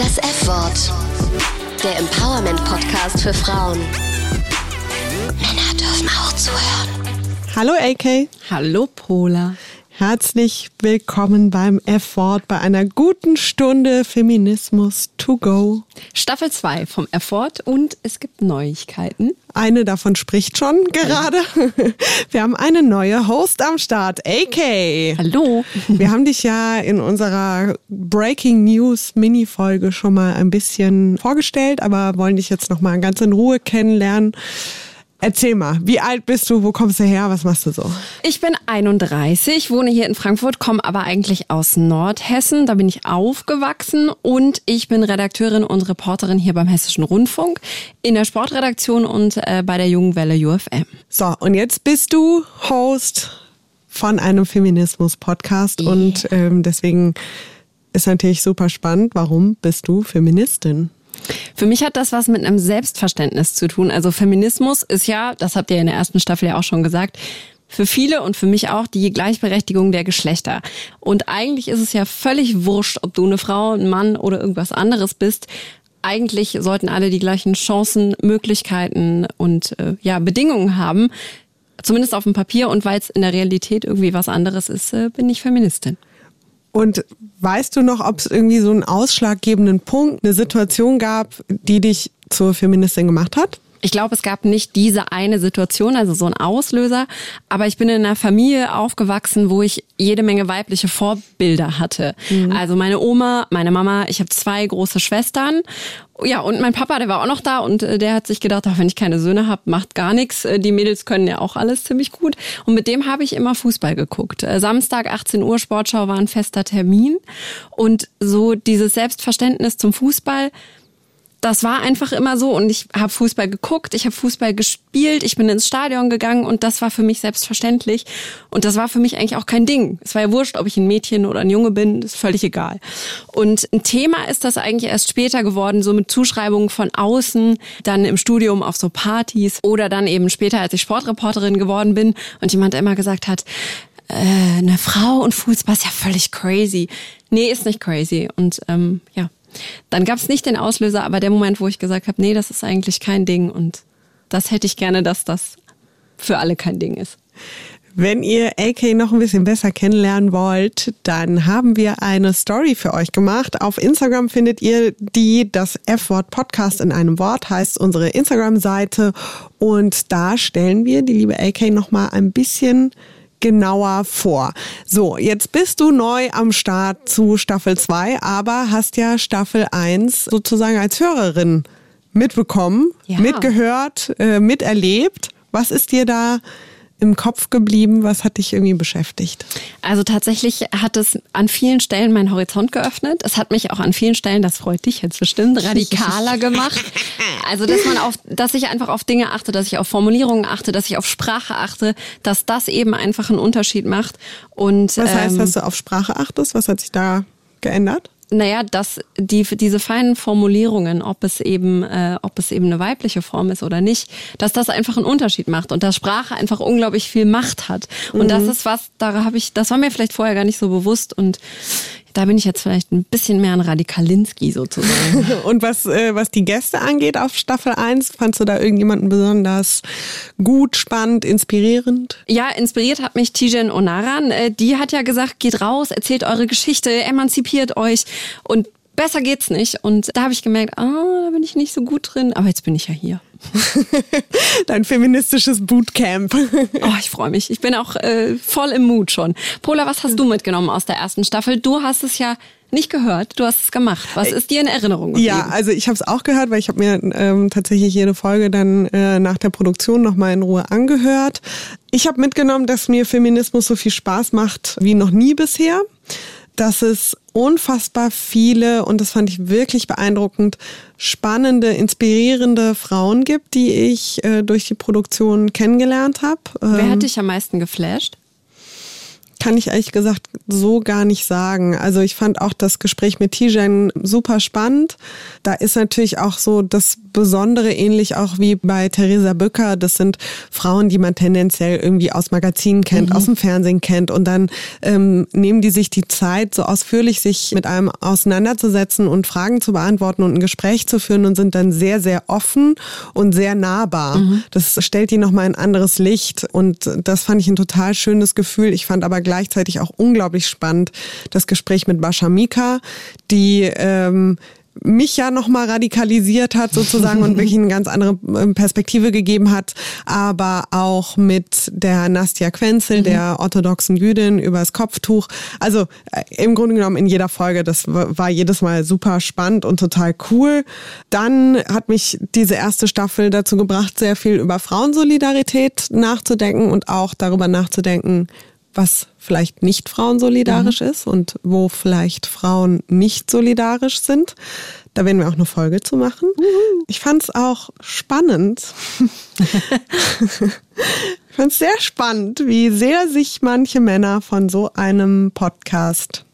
Das F-Wort. Der Empowerment-Podcast für Frauen. Männer dürfen auch zuhören. Hallo AK. Hallo Pola. Herzlich willkommen beim F-Wort bei einer guten Stunde Feminismus to go. Staffel 2 vom F-Wort und es gibt Neuigkeiten. Eine davon spricht schon gerade. Wir haben eine neue Host am Start, AK. Hallo. Wir haben dich ja in unserer Breaking News Mini-Folge schon mal ein bisschen vorgestellt, aber wollen dich jetzt noch mal ganz in Ruhe kennenlernen. Erzähl mal, wie alt bist du, wo kommst du her, was machst du so? Ich bin 31, wohne hier in Frankfurt, komme aber eigentlich aus Nordhessen. Da bin ich aufgewachsen und ich bin Redakteurin und Reporterin hier beim Hessischen Rundfunk in der Sportredaktion und äh, bei der Jungen Welle UFM. So, und jetzt bist du Host von einem Feminismus-Podcast Yeah. und ähm, deswegen ist natürlich super spannend. Warum bist du Feministin? Für mich hat das was mit einem Selbstverständnis zu tun. Also Feminismus ist ja, das habt ihr in der ersten Staffel ja auch schon gesagt, für viele und für mich auch die Gleichberechtigung der Geschlechter. Und eigentlich ist es ja völlig wurscht, ob du eine Frau, ein Mann oder irgendwas anderes bist. Eigentlich sollten alle die gleichen Chancen, Möglichkeiten und äh, ja Bedingungen haben. Zumindest auf dem Papier und weil es in der Realität irgendwie was anderes ist, äh, bin ich Feministin. Und weißt du noch, ob es irgendwie so einen ausschlaggebenden Punkt, eine Situation gab, die dich zur Feministin gemacht hat? Ich glaube, es gab nicht diese eine Situation, also so ein Auslöser, aber ich bin in einer Familie aufgewachsen, wo ich jede Menge weibliche Vorbilder hatte. Also meine Oma, meine Mama, ich habe zwei große Schwestern. Ja, und mein Papa, der war auch noch da und äh, der hat sich gedacht, ach, wenn ich keine Söhne habe, macht gar nichts. Äh, Die Mädels können ja auch alles ziemlich gut. Und mit dem habe ich immer Fußball geguckt. Äh, Samstag 18 Uhr Sportschau war ein fester Termin und so dieses Selbstverständnis zum Fußball das war einfach immer so und ich habe Fußball geguckt, ich habe Fußball gespielt, ich bin ins Stadion gegangen und das war für mich selbstverständlich und das war für mich eigentlich auch kein Ding. Es war ja wurscht, ob ich ein Mädchen oder ein Junge bin, ist völlig egal. Und ein Thema ist das eigentlich erst später geworden, so mit Zuschreibungen von außen, dann im Studium auf so Partys oder dann eben später, als ich Sportreporterin geworden bin und jemand immer gesagt hat, äh, eine Frau und Fußball ist ja völlig crazy. Nee, ist nicht crazy und ähm, ja. Dann gab es nicht den Auslöser, aber der Moment, wo ich gesagt habe, nee, das ist eigentlich kein Ding und das hätte ich gerne, dass das für alle kein Ding ist. Wenn ihr AK noch ein bisschen besser kennenlernen wollt, dann haben wir eine Story für euch gemacht. Auf Instagram findet ihr die, das F-Wort Podcast in einem Wort heißt unsere Instagram-Seite. Und da stellen wir die liebe AK noch mal ein bisschen genauer vor. So, jetzt bist du neu am Start zu Staffel 2, aber hast ja Staffel 1 sozusagen als Hörerin mitbekommen, Ja. mitgehört, äh, miterlebt. Was ist dir da im Kopf geblieben? Was hat dich irgendwie beschäftigt? Also tatsächlich hat es an vielen Stellen meinen Horizont geöffnet. Es hat mich auch an vielen Stellen, das freut dich jetzt bestimmt, radikaler gemacht. Also dass man auf, dass ich einfach auf Dinge achte, dass ich auf Formulierungen achte, dass ich auf Sprache achte, dass das eben einfach einen Unterschied macht. Und Was heißt, ähm, dass du auf Sprache achtest? Was hat sich da geändert? Naja, dass die, diese feinen Formulierungen, ob es eben, äh, ob es eben eine weibliche Form ist oder nicht, dass das einfach einen Unterschied macht und dass Sprache einfach unglaublich viel Macht hat. Und das ist was, da habe ich, das war mir vielleicht vorher gar nicht so bewusst und da bin ich jetzt vielleicht ein bisschen mehr ein Radikalinski sozusagen. Und was, äh, was die Gäste angeht auf Staffel 1, fandst du da irgendjemanden besonders gut, spannend, inspirierend? Ja, inspiriert hat mich Tijen Onaran. Äh, Die hat ja gesagt, geht raus, erzählt eure Geschichte, emanzipiert euch und besser geht's nicht. Und da habe ich gemerkt, ah, da bin ich nicht so gut drin, aber jetzt bin ich ja hier. Dein feministisches Bootcamp. Oh, ich freue mich. Ich bin auch äh, voll im Mut schon. Pola, was hast du mitgenommen aus der ersten Staffel? Du hast es ja nicht gehört, du hast es gemacht. Was ist dir in Erinnerung geblieben? Ja, also ich habe es auch gehört, weil ich habe mir ähm, tatsächlich jede Folge dann äh, nach der Produktion nochmal in Ruhe angehört. Ich habe mitgenommen, dass mir Feminismus so viel Spaß macht wie noch nie bisher. Dass es unfassbar viele, und das fand ich wirklich beeindruckend, spannende, inspirierende Frauen gibt, die ich äh, durch die Produktion kennengelernt habe. Wer Ähm, hat dich am meisten geflasht? Kann ich ehrlich gesagt so gar nicht sagen. Also ich fand auch das Gespräch mit Tijen super spannend. Da ist natürlich auch so das Besondere ähnlich auch wie bei Theresa Bücker. Das sind Frauen, die man tendenziell irgendwie aus Magazinen kennt, mhm. aus dem Fernsehen kennt und dann ähm, nehmen die sich die Zeit, so ausführlich sich mit einem auseinanderzusetzen und Fragen zu beantworten und ein Gespräch zu führen und sind dann sehr, sehr offen und sehr nahbar. Mhm. Das stellt die nochmal ein anderes Licht und das fand ich ein total schönes Gefühl. Ich fand aber gleichzeitig auch unglaublich spannend das Gespräch mit Bascha Mika, die ähm, mich ja nochmal radikalisiert hat sozusagen und wirklich eine ganz andere ähm, Perspektive gegeben hat, aber auch mit der Nastja Quenzel, mhm. der orthodoxen Jüdin, übers Kopftuch. Also äh, im Grunde genommen in jeder Folge, das war jedes Mal super spannend und total cool. Dann hat mich diese erste Staffel dazu gebracht, sehr viel über Frauensolidarität nachzudenken und auch darüber nachzudenken, was vielleicht nicht frauensolidarisch mhm. ist und wo vielleicht Frauen nicht solidarisch sind. Da werden wir auch eine Folge zu machen. Mhm. Ich fand es auch spannend. ich fand es sehr spannend, wie sehr sich manche Männer von so einem Podcast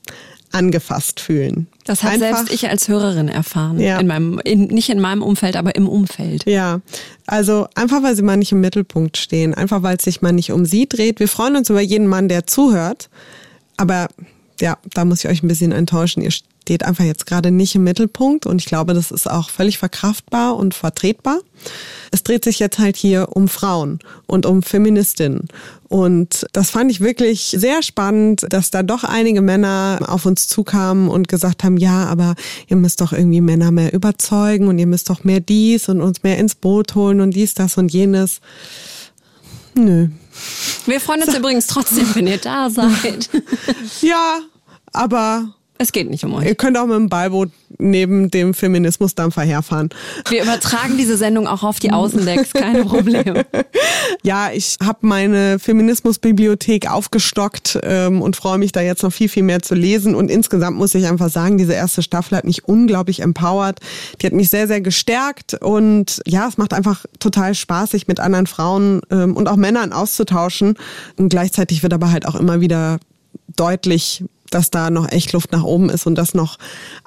angefasst fühlen. Das hat Einfach, selbst ich als Hörerin erfahren. Ja. In meinem, in, nicht in meinem Umfeld, aber im Umfeld. Ja, also einfach, weil sie mal nicht im Mittelpunkt stehen, einfach, weil es sich mal nicht um sie dreht. Wir freuen uns über jeden Mann, der zuhört. Aber ja, da muss ich euch ein bisschen enttäuschen. Ihr steht einfach jetzt gerade nicht im Mittelpunkt und ich glaube, das ist auch völlig verkraftbar und vertretbar. Es dreht sich jetzt halt hier um Frauen und um Feministinnen. Und das fand ich wirklich sehr spannend, dass da doch einige Männer auf uns zukamen und gesagt haben, ja, aber ihr müsst doch irgendwie Männer mehr überzeugen und ihr müsst doch mehr dies und uns mehr ins Boot holen und dies, das und jenes. Nö. Wir freuen uns so. übrigens trotzdem, wenn ihr da seid. ja, aber es geht nicht um euch. Ihr könnt auch mit dem Beiboot neben dem Feminismusdampfer herfahren. Wir übertragen diese Sendung auch auf die Außendecks, keine Probleme. ja, ich habe meine Feminismusbibliothek aufgestockt ähm, und freue mich da jetzt noch viel, viel mehr zu lesen. Und insgesamt muss ich einfach sagen, diese erste Staffel hat mich unglaublich empowert. Die hat mich sehr, sehr gestärkt. Und ja, es macht einfach total Spaß, sich mit anderen Frauen ähm, und auch Männern auszutauschen. Und gleichzeitig wird aber halt auch immer wieder deutlich, dass da noch echt Luft nach oben ist und dass noch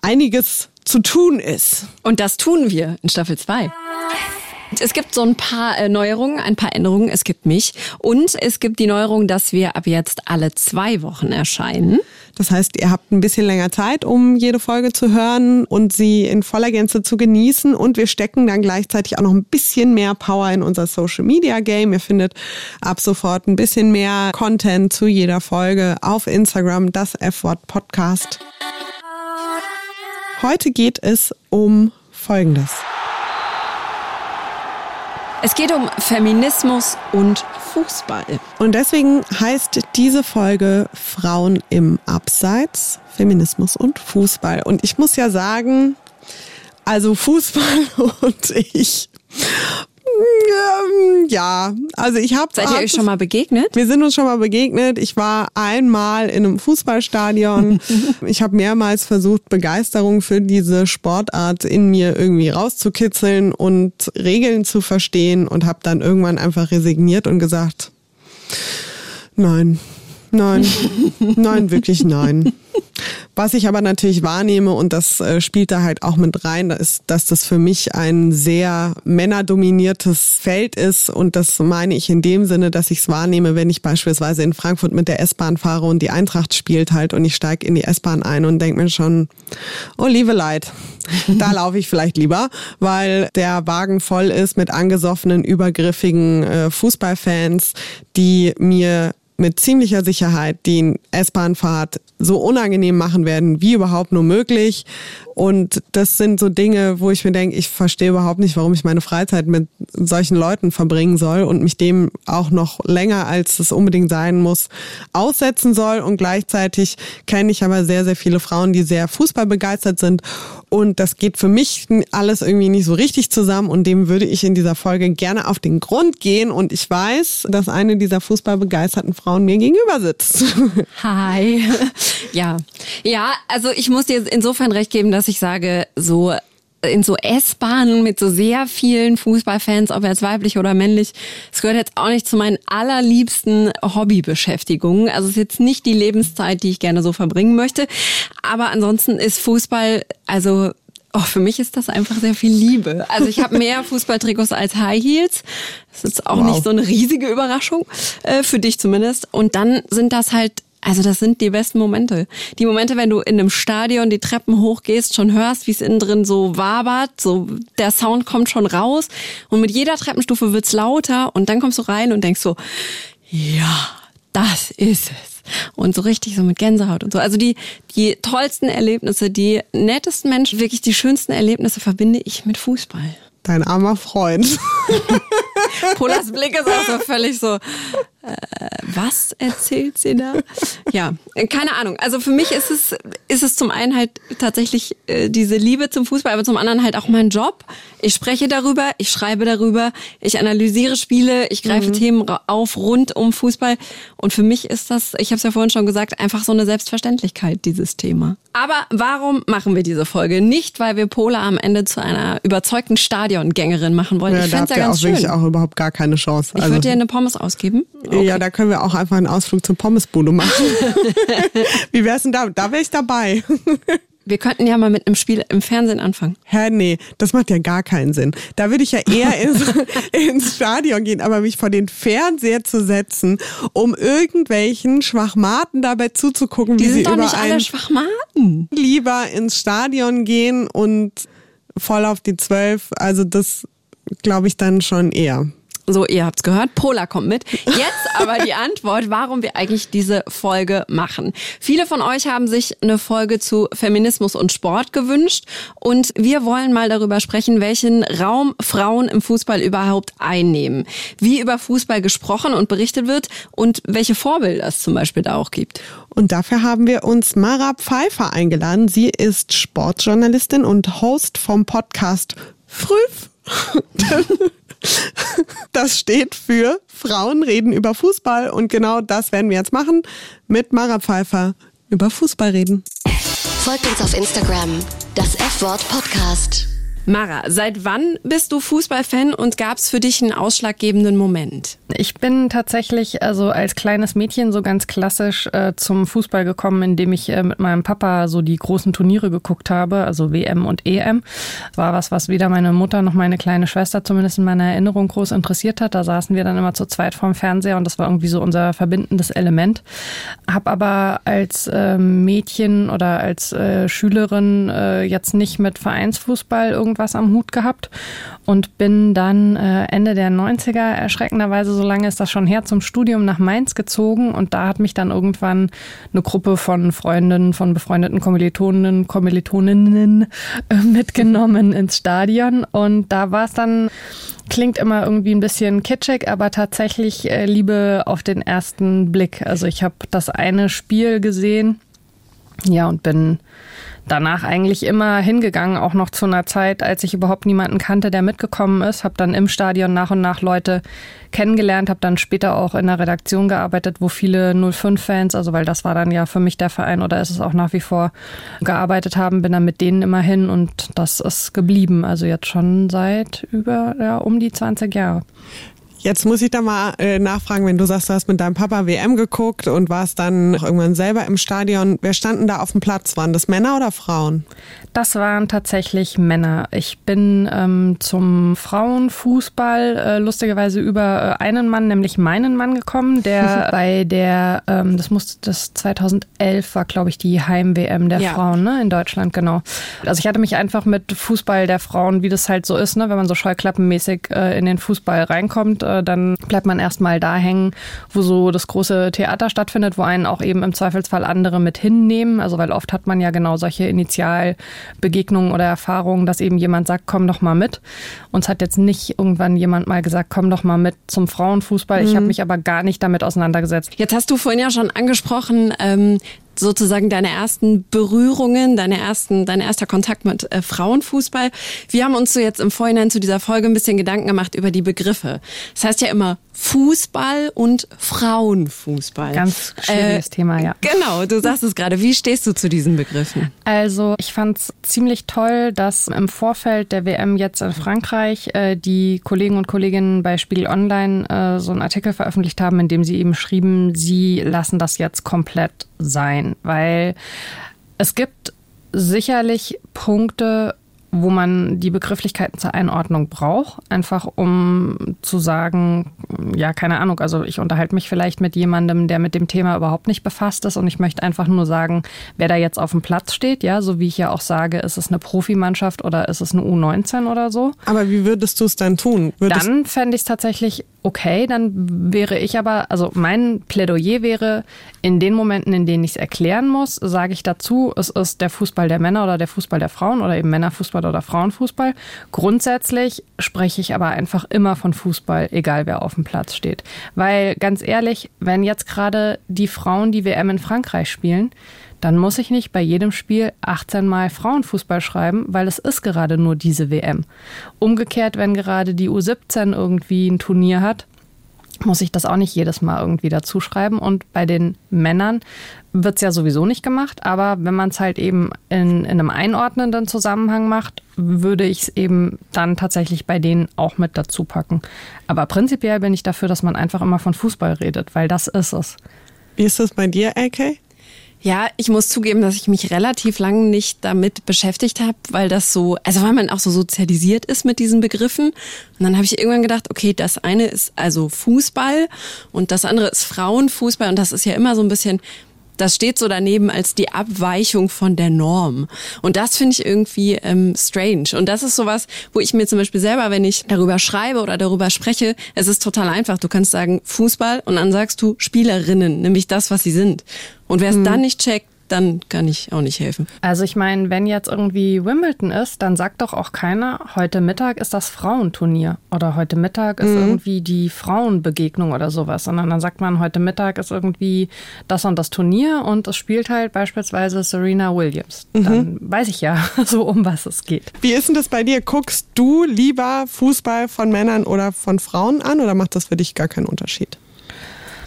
einiges zu tun ist. Und das tun wir in Staffel 2. Es gibt so ein paar äh, Neuerungen, ein paar Änderungen. Es gibt mich und es gibt die Neuerung, dass wir ab jetzt alle zwei Wochen erscheinen. Das heißt, ihr habt ein bisschen länger Zeit, um jede Folge zu hören und sie in voller Gänze zu genießen. Und wir stecken dann gleichzeitig auch noch ein bisschen mehr Power in unser Social Media Game. Ihr findet ab sofort ein bisschen mehr Content zu jeder Folge auf Instagram, das F-Wort Podcast. Heute geht es um Folgendes. Es geht um Feminismus und Fußball. Und deswegen heißt diese Folge Frauen im Abseits, Feminismus und Fußball. Und ich muss ja sagen, also Fußball und ich ja, also ich habe. Seid ihr euch schon mal begegnet? Wir sind uns schon mal begegnet. Ich war einmal in einem Fußballstadion. ich habe mehrmals versucht, Begeisterung für diese Sportart in mir irgendwie rauszukitzeln und Regeln zu verstehen und habe dann irgendwann einfach resigniert und gesagt, nein, nein, nein, wirklich nein. Was ich aber natürlich wahrnehme, und das äh, spielt da halt auch mit rein, ist, dass das für mich ein sehr männerdominiertes Feld ist. Und das meine ich in dem Sinne, dass ich es wahrnehme, wenn ich beispielsweise in Frankfurt mit der S-Bahn fahre und die Eintracht spielt halt und ich steige in die S-Bahn ein und denke mir schon, oh liebe Leid, da laufe ich vielleicht lieber, weil der Wagen voll ist mit angesoffenen, übergriffigen äh, Fußballfans, die mir mit ziemlicher Sicherheit die S-Bahn-Fahrt so unangenehm machen werden, wie überhaupt nur möglich. Und das sind so Dinge, wo ich mir denke, ich verstehe überhaupt nicht, warum ich meine Freizeit mit solchen Leuten verbringen soll und mich dem auch noch länger, als es unbedingt sein muss, aussetzen soll. Und gleichzeitig kenne ich aber sehr, sehr viele Frauen, die sehr fußballbegeistert sind. Und das geht für mich alles irgendwie nicht so richtig zusammen. Und dem würde ich in dieser Folge gerne auf den Grund gehen. Und ich weiß, dass eine dieser fußballbegeisterten Frauen mir gegenüber sitzt. Hi. Ja. Ja, also ich muss dir insofern recht geben, dass ich sage, so in so S-Bahnen mit so sehr vielen Fußballfans, ob jetzt weiblich oder männlich. Es gehört jetzt auch nicht zu meinen allerliebsten Hobbybeschäftigungen. Also es ist jetzt nicht die Lebenszeit, die ich gerne so verbringen möchte. Aber ansonsten ist Fußball, also Oh, für mich ist das einfach sehr viel Liebe. Also ich habe mehr Fußballtrikots als High Heels. Das ist auch wow. nicht so eine riesige Überraschung, äh, für dich zumindest. Und dann sind das halt also das sind die besten Momente. Die Momente, wenn du in einem Stadion die Treppen hochgehst, schon hörst, wie es innen drin so wabert, so der Sound kommt schon raus und mit jeder Treppenstufe wird's lauter und dann kommst du rein und denkst so, ja, das ist es. Und so richtig so mit Gänsehaut und so. Also die, die tollsten Erlebnisse, die nettesten Menschen, wirklich die schönsten Erlebnisse verbinde ich mit Fußball. Dein armer Freund. Polas Blick ist auch so völlig so, äh, was erzählt sie da? Ja, keine Ahnung. Also für mich ist es, ist es zum einen halt tatsächlich äh, diese Liebe zum Fußball, aber zum anderen halt auch mein Job. Ich spreche darüber, ich schreibe darüber, ich analysiere Spiele, ich greife mhm. Themen auf rund um Fußball. Und für mich ist das, ich habe es ja vorhin schon gesagt, einfach so eine Selbstverständlichkeit, dieses Thema. Aber warum machen wir diese Folge? Nicht, weil wir Pola am Ende zu einer überzeugten Stadiongängerin machen wollen. Ja, ich fände ja ganz auch schön. wirklich auch überhaupt gar keine Chance. Ich also, würde dir eine Pommes ausgeben. Okay. Ja, da können wir auch einfach einen Ausflug zur Pommesbude machen. Wie wär's denn da? Da wäre ich dabei. Wir könnten ja mal mit einem Spiel im Fernsehen anfangen. Hä, nee, das macht ja gar keinen Sinn. Da würde ich ja eher ins, ins Stadion gehen, aber mich vor den Fernseher zu setzen, um irgendwelchen Schwachmaten dabei zuzugucken, Die wie sind sie doch über nicht alle Schwachmaten. lieber ins Stadion gehen und voll auf die Zwölf. Also das glaube ich dann schon eher. So, ihr habt's gehört, Pola kommt mit. Jetzt aber die Antwort, warum wir eigentlich diese Folge machen. Viele von euch haben sich eine Folge zu Feminismus und Sport gewünscht und wir wollen mal darüber sprechen, welchen Raum Frauen im Fußball überhaupt einnehmen, wie über Fußball gesprochen und berichtet wird und welche Vorbilder es zum Beispiel da auch gibt. Und dafür haben wir uns Mara Pfeiffer eingeladen. Sie ist Sportjournalistin und Host vom Podcast Früh. Das steht für Frauen reden über Fußball und genau das werden wir jetzt machen mit Mara Pfeiffer über Fußball reden. Folgt uns auf Instagram, das F-Wort Podcast. Mara, seit wann bist du Fußballfan und gab es für dich einen ausschlaggebenden Moment? Ich bin tatsächlich also als kleines Mädchen so ganz klassisch äh, zum Fußball gekommen, indem ich äh, mit meinem Papa so die großen Turniere geguckt habe, also WM und EM. Das war was, was weder meine Mutter noch meine kleine Schwester zumindest in meiner Erinnerung groß interessiert hat. Da saßen wir dann immer zu zweit vorm Fernseher und das war irgendwie so unser verbindendes Element. Hab aber als äh, Mädchen oder als äh, Schülerin äh, jetzt nicht mit Vereinsfußball irgendwas am Hut gehabt und bin dann äh, Ende der 90er erschreckenderweise so lange ist das schon her, zum Studium nach Mainz gezogen und da hat mich dann irgendwann eine Gruppe von Freundinnen, von befreundeten Kommilitoninnen, Kommilitoninnen äh, mitgenommen ins Stadion und da war es dann klingt immer irgendwie ein bisschen kitschig, aber tatsächlich äh, Liebe auf den ersten Blick. Also ich habe das eine Spiel gesehen, ja, und bin danach eigentlich immer hingegangen, auch noch zu einer Zeit, als ich überhaupt niemanden kannte, der mitgekommen ist. Habe dann im Stadion nach und nach Leute kennengelernt, habe dann später auch in der Redaktion gearbeitet, wo viele 05-Fans, also weil das war dann ja für mich der Verein oder ist es auch nach wie vor, gearbeitet haben, bin dann mit denen immer hin und das ist geblieben. Also jetzt schon seit über ja, um die 20 Jahre. Jetzt muss ich da mal äh, nachfragen, wenn du sagst, du hast mit deinem Papa WM geguckt und warst dann irgendwann selber im Stadion. Wer standen da auf dem Platz? Waren das Männer oder Frauen? Das waren tatsächlich Männer. Ich bin ähm, zum Frauenfußball äh, lustigerweise über äh, einen Mann, nämlich meinen Mann gekommen, der bei der, ähm, das musste das 2011 war, glaube ich, die Heim-WM der ja. Frauen ne, in Deutschland, genau. Also ich hatte mich einfach mit Fußball der Frauen, wie das halt so ist, ne, wenn man so scheuklappenmäßig äh, in den Fußball reinkommt, dann bleibt man erstmal da hängen, wo so das große Theater stattfindet, wo einen auch eben im Zweifelsfall andere mit hinnehmen. Also weil oft hat man ja genau solche Initial Begegnungen oder Erfahrungen, dass eben jemand sagt, komm doch mal mit. Uns hat jetzt nicht irgendwann jemand mal gesagt, komm doch mal mit zum Frauenfußball. Ich habe mhm. mich aber gar nicht damit auseinandergesetzt. Jetzt hast du vorhin ja schon angesprochen, ähm, sozusagen deine ersten Berührungen, deine ersten, dein erster Kontakt mit äh, Frauenfußball. Wir haben uns so jetzt im Vorhinein zu dieser Folge ein bisschen Gedanken gemacht über die Begriffe. Das heißt ja immer Fußball und Frauenfußball. Ganz schwieriges äh, Thema, ja. Genau, du sagst es gerade. Wie stehst du zu diesen Begriffen? Also ich fand es ziemlich toll, dass im Vorfeld der WM jetzt in Frankreich äh, die Kollegen und Kolleginnen bei Spiegel Online äh, so einen Artikel veröffentlicht haben, in dem sie eben schrieben, sie lassen das jetzt komplett sein, weil es gibt sicherlich Punkte, wo man die Begrifflichkeiten zur Einordnung braucht, einfach um zu sagen, ja, keine Ahnung, also ich unterhalte mich vielleicht mit jemandem, der mit dem Thema überhaupt nicht befasst ist und ich möchte einfach nur sagen, wer da jetzt auf dem Platz steht, ja, so wie ich ja auch sage, ist es eine Profimannschaft oder ist es eine U19 oder so. Aber wie würdest du es dann tun? Würdest dann fände ich es tatsächlich okay, dann wäre ich aber, also mein Plädoyer wäre, in den Momenten, in denen ich es erklären muss, sage ich dazu, es ist der Fußball der Männer oder der Fußball der Frauen oder eben Männerfußball oder Frauenfußball. Grundsätzlich spreche ich aber einfach immer von Fußball, egal wer auf dem Platz steht. Weil ganz ehrlich, wenn jetzt gerade die Frauen die WM in Frankreich spielen, dann muss ich nicht bei jedem Spiel 18 Mal Frauenfußball schreiben, weil es ist gerade nur diese WM. Umgekehrt, wenn gerade die U17 irgendwie ein Turnier hat, muss ich das auch nicht jedes Mal irgendwie dazu schreiben. Und bei den Männern wird es ja sowieso nicht gemacht, aber wenn man es halt eben in, in einem einordnenden Zusammenhang macht, würde ich es eben dann tatsächlich bei denen auch mit dazu packen. Aber prinzipiell bin ich dafür, dass man einfach immer von Fußball redet, weil das ist es. Wie ist das bei dir, AK? Ja, ich muss zugeben, dass ich mich relativ lange nicht damit beschäftigt habe, weil das so, also weil man auch so sozialisiert ist mit diesen Begriffen. Und dann habe ich irgendwann gedacht, okay, das eine ist also Fußball und das andere ist Frauenfußball und das ist ja immer so ein bisschen, das steht so daneben als die Abweichung von der Norm. Und das finde ich irgendwie ähm, strange. Und das ist sowas, wo ich mir zum Beispiel selber, wenn ich darüber schreibe oder darüber spreche, es ist total einfach. Du kannst sagen Fußball und dann sagst du Spielerinnen, nämlich das, was sie sind. Und wer es mhm. dann nicht checkt, dann kann ich auch nicht helfen. Also ich meine, wenn jetzt irgendwie Wimbledon ist, dann sagt doch auch keiner, heute Mittag ist das Frauenturnier oder heute Mittag ist mhm. irgendwie die Frauenbegegnung oder sowas, sondern dann sagt man, heute Mittag ist irgendwie das und das Turnier und es spielt halt beispielsweise Serena Williams. Mhm. Dann weiß ich ja so, um was es geht. Wie ist denn das bei dir? Guckst du lieber Fußball von Männern oder von Frauen an oder macht das für dich gar keinen Unterschied?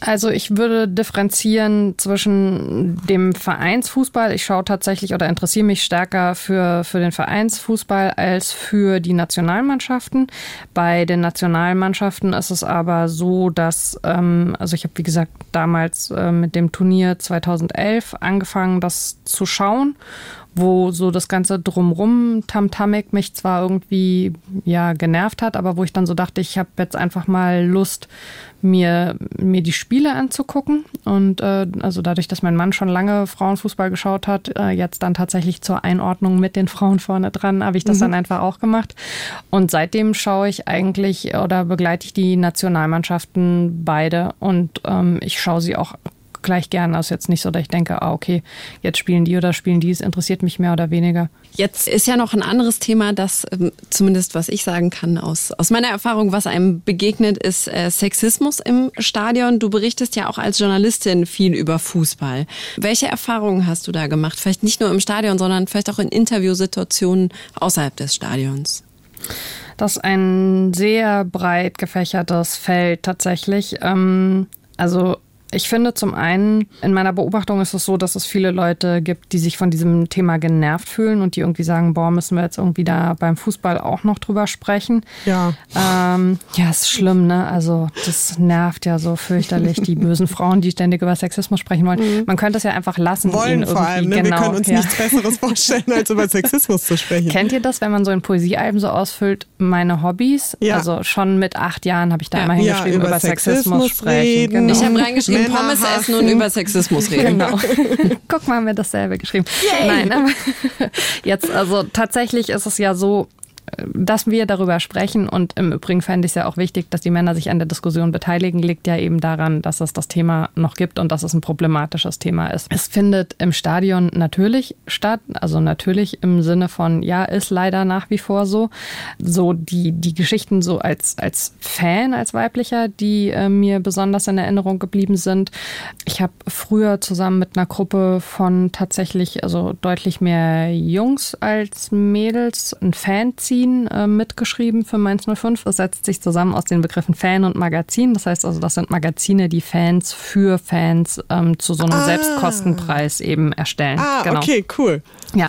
Also ich würde differenzieren zwischen dem Vereinsfußball. Ich schaue tatsächlich oder interessiere mich stärker für, für den Vereinsfußball als für die Nationalmannschaften. Bei den Nationalmannschaften ist es aber so, dass, ähm, also ich habe wie gesagt damals äh, mit dem Turnier 2011 angefangen, das zu schauen wo so das ganze drumrum Tamtamik mich zwar irgendwie ja genervt hat, aber wo ich dann so dachte, ich habe jetzt einfach mal Lust, mir mir die Spiele anzugucken. Und äh, also dadurch, dass mein Mann schon lange Frauenfußball geschaut hat, äh, jetzt dann tatsächlich zur Einordnung mit den Frauen vorne dran, habe ich das mhm. dann einfach auch gemacht. Und seitdem schaue ich eigentlich oder begleite ich die Nationalmannschaften beide. Und ähm, ich schaue sie auch gleich gern. Also jetzt nicht so, dass ich denke, ah, okay, jetzt spielen die oder spielen die, es interessiert mich mehr oder weniger. Jetzt ist ja noch ein anderes Thema, das ähm, zumindest was ich sagen kann aus, aus meiner Erfahrung, was einem begegnet, ist äh, Sexismus im Stadion. Du berichtest ja auch als Journalistin viel über Fußball. Welche Erfahrungen hast du da gemacht? Vielleicht nicht nur im Stadion, sondern vielleicht auch in Interviewsituationen außerhalb des Stadions? Das ist ein sehr breit gefächertes Feld tatsächlich. Ähm, also ich finde zum einen, in meiner Beobachtung ist es so, dass es viele Leute gibt, die sich von diesem Thema genervt fühlen und die irgendwie sagen, boah, müssen wir jetzt irgendwie da beim Fußball auch noch drüber sprechen. Ja. Ähm, ja, ist schlimm, ne? Also das nervt ja so fürchterlich, die bösen Frauen, die ständig über Sexismus sprechen wollen. Mhm. Man könnte es ja einfach lassen. Wollen vor allem, ne? Genau, wir können uns ja. nichts Besseres vorstellen, als über Sexismus zu sprechen. Kennt ihr das, wenn man so in Poesiealben so ausfüllt, meine Hobbys? Ja. Also schon mit acht Jahren habe ich da ja. immer hingeschrieben, ja, über, über Sexismus, Sexismus sprechen. Genau. Ich habe reingeschrieben, Männer Pommes essen und über Sexismus reden. Genau. Guck mal, haben wir dasselbe geschrieben. Yay. Nein, aber jetzt, also tatsächlich ist es ja so, dass wir darüber sprechen und im Übrigen fände ich es ja auch wichtig, dass die Männer sich an der Diskussion beteiligen, liegt ja eben daran, dass es das Thema noch gibt und dass es ein problematisches Thema ist. Es findet im Stadion natürlich statt, also natürlich im Sinne von, ja, ist leider nach wie vor so. So die, die Geschichten so als, als Fan, als weiblicher, die äh, mir besonders in Erinnerung geblieben sind. Ich habe früher zusammen mit einer Gruppe von tatsächlich, also deutlich mehr Jungs als Mädels ein Fanziel Magazin äh, mitgeschrieben für Mainz 05. Das setzt sich zusammen aus den Begriffen Fan und Magazin. Das heißt also, das sind Magazine, die Fans für Fans ähm, zu so einem ah. Selbstkostenpreis eben erstellen. Ah, genau. okay, cool. Ja,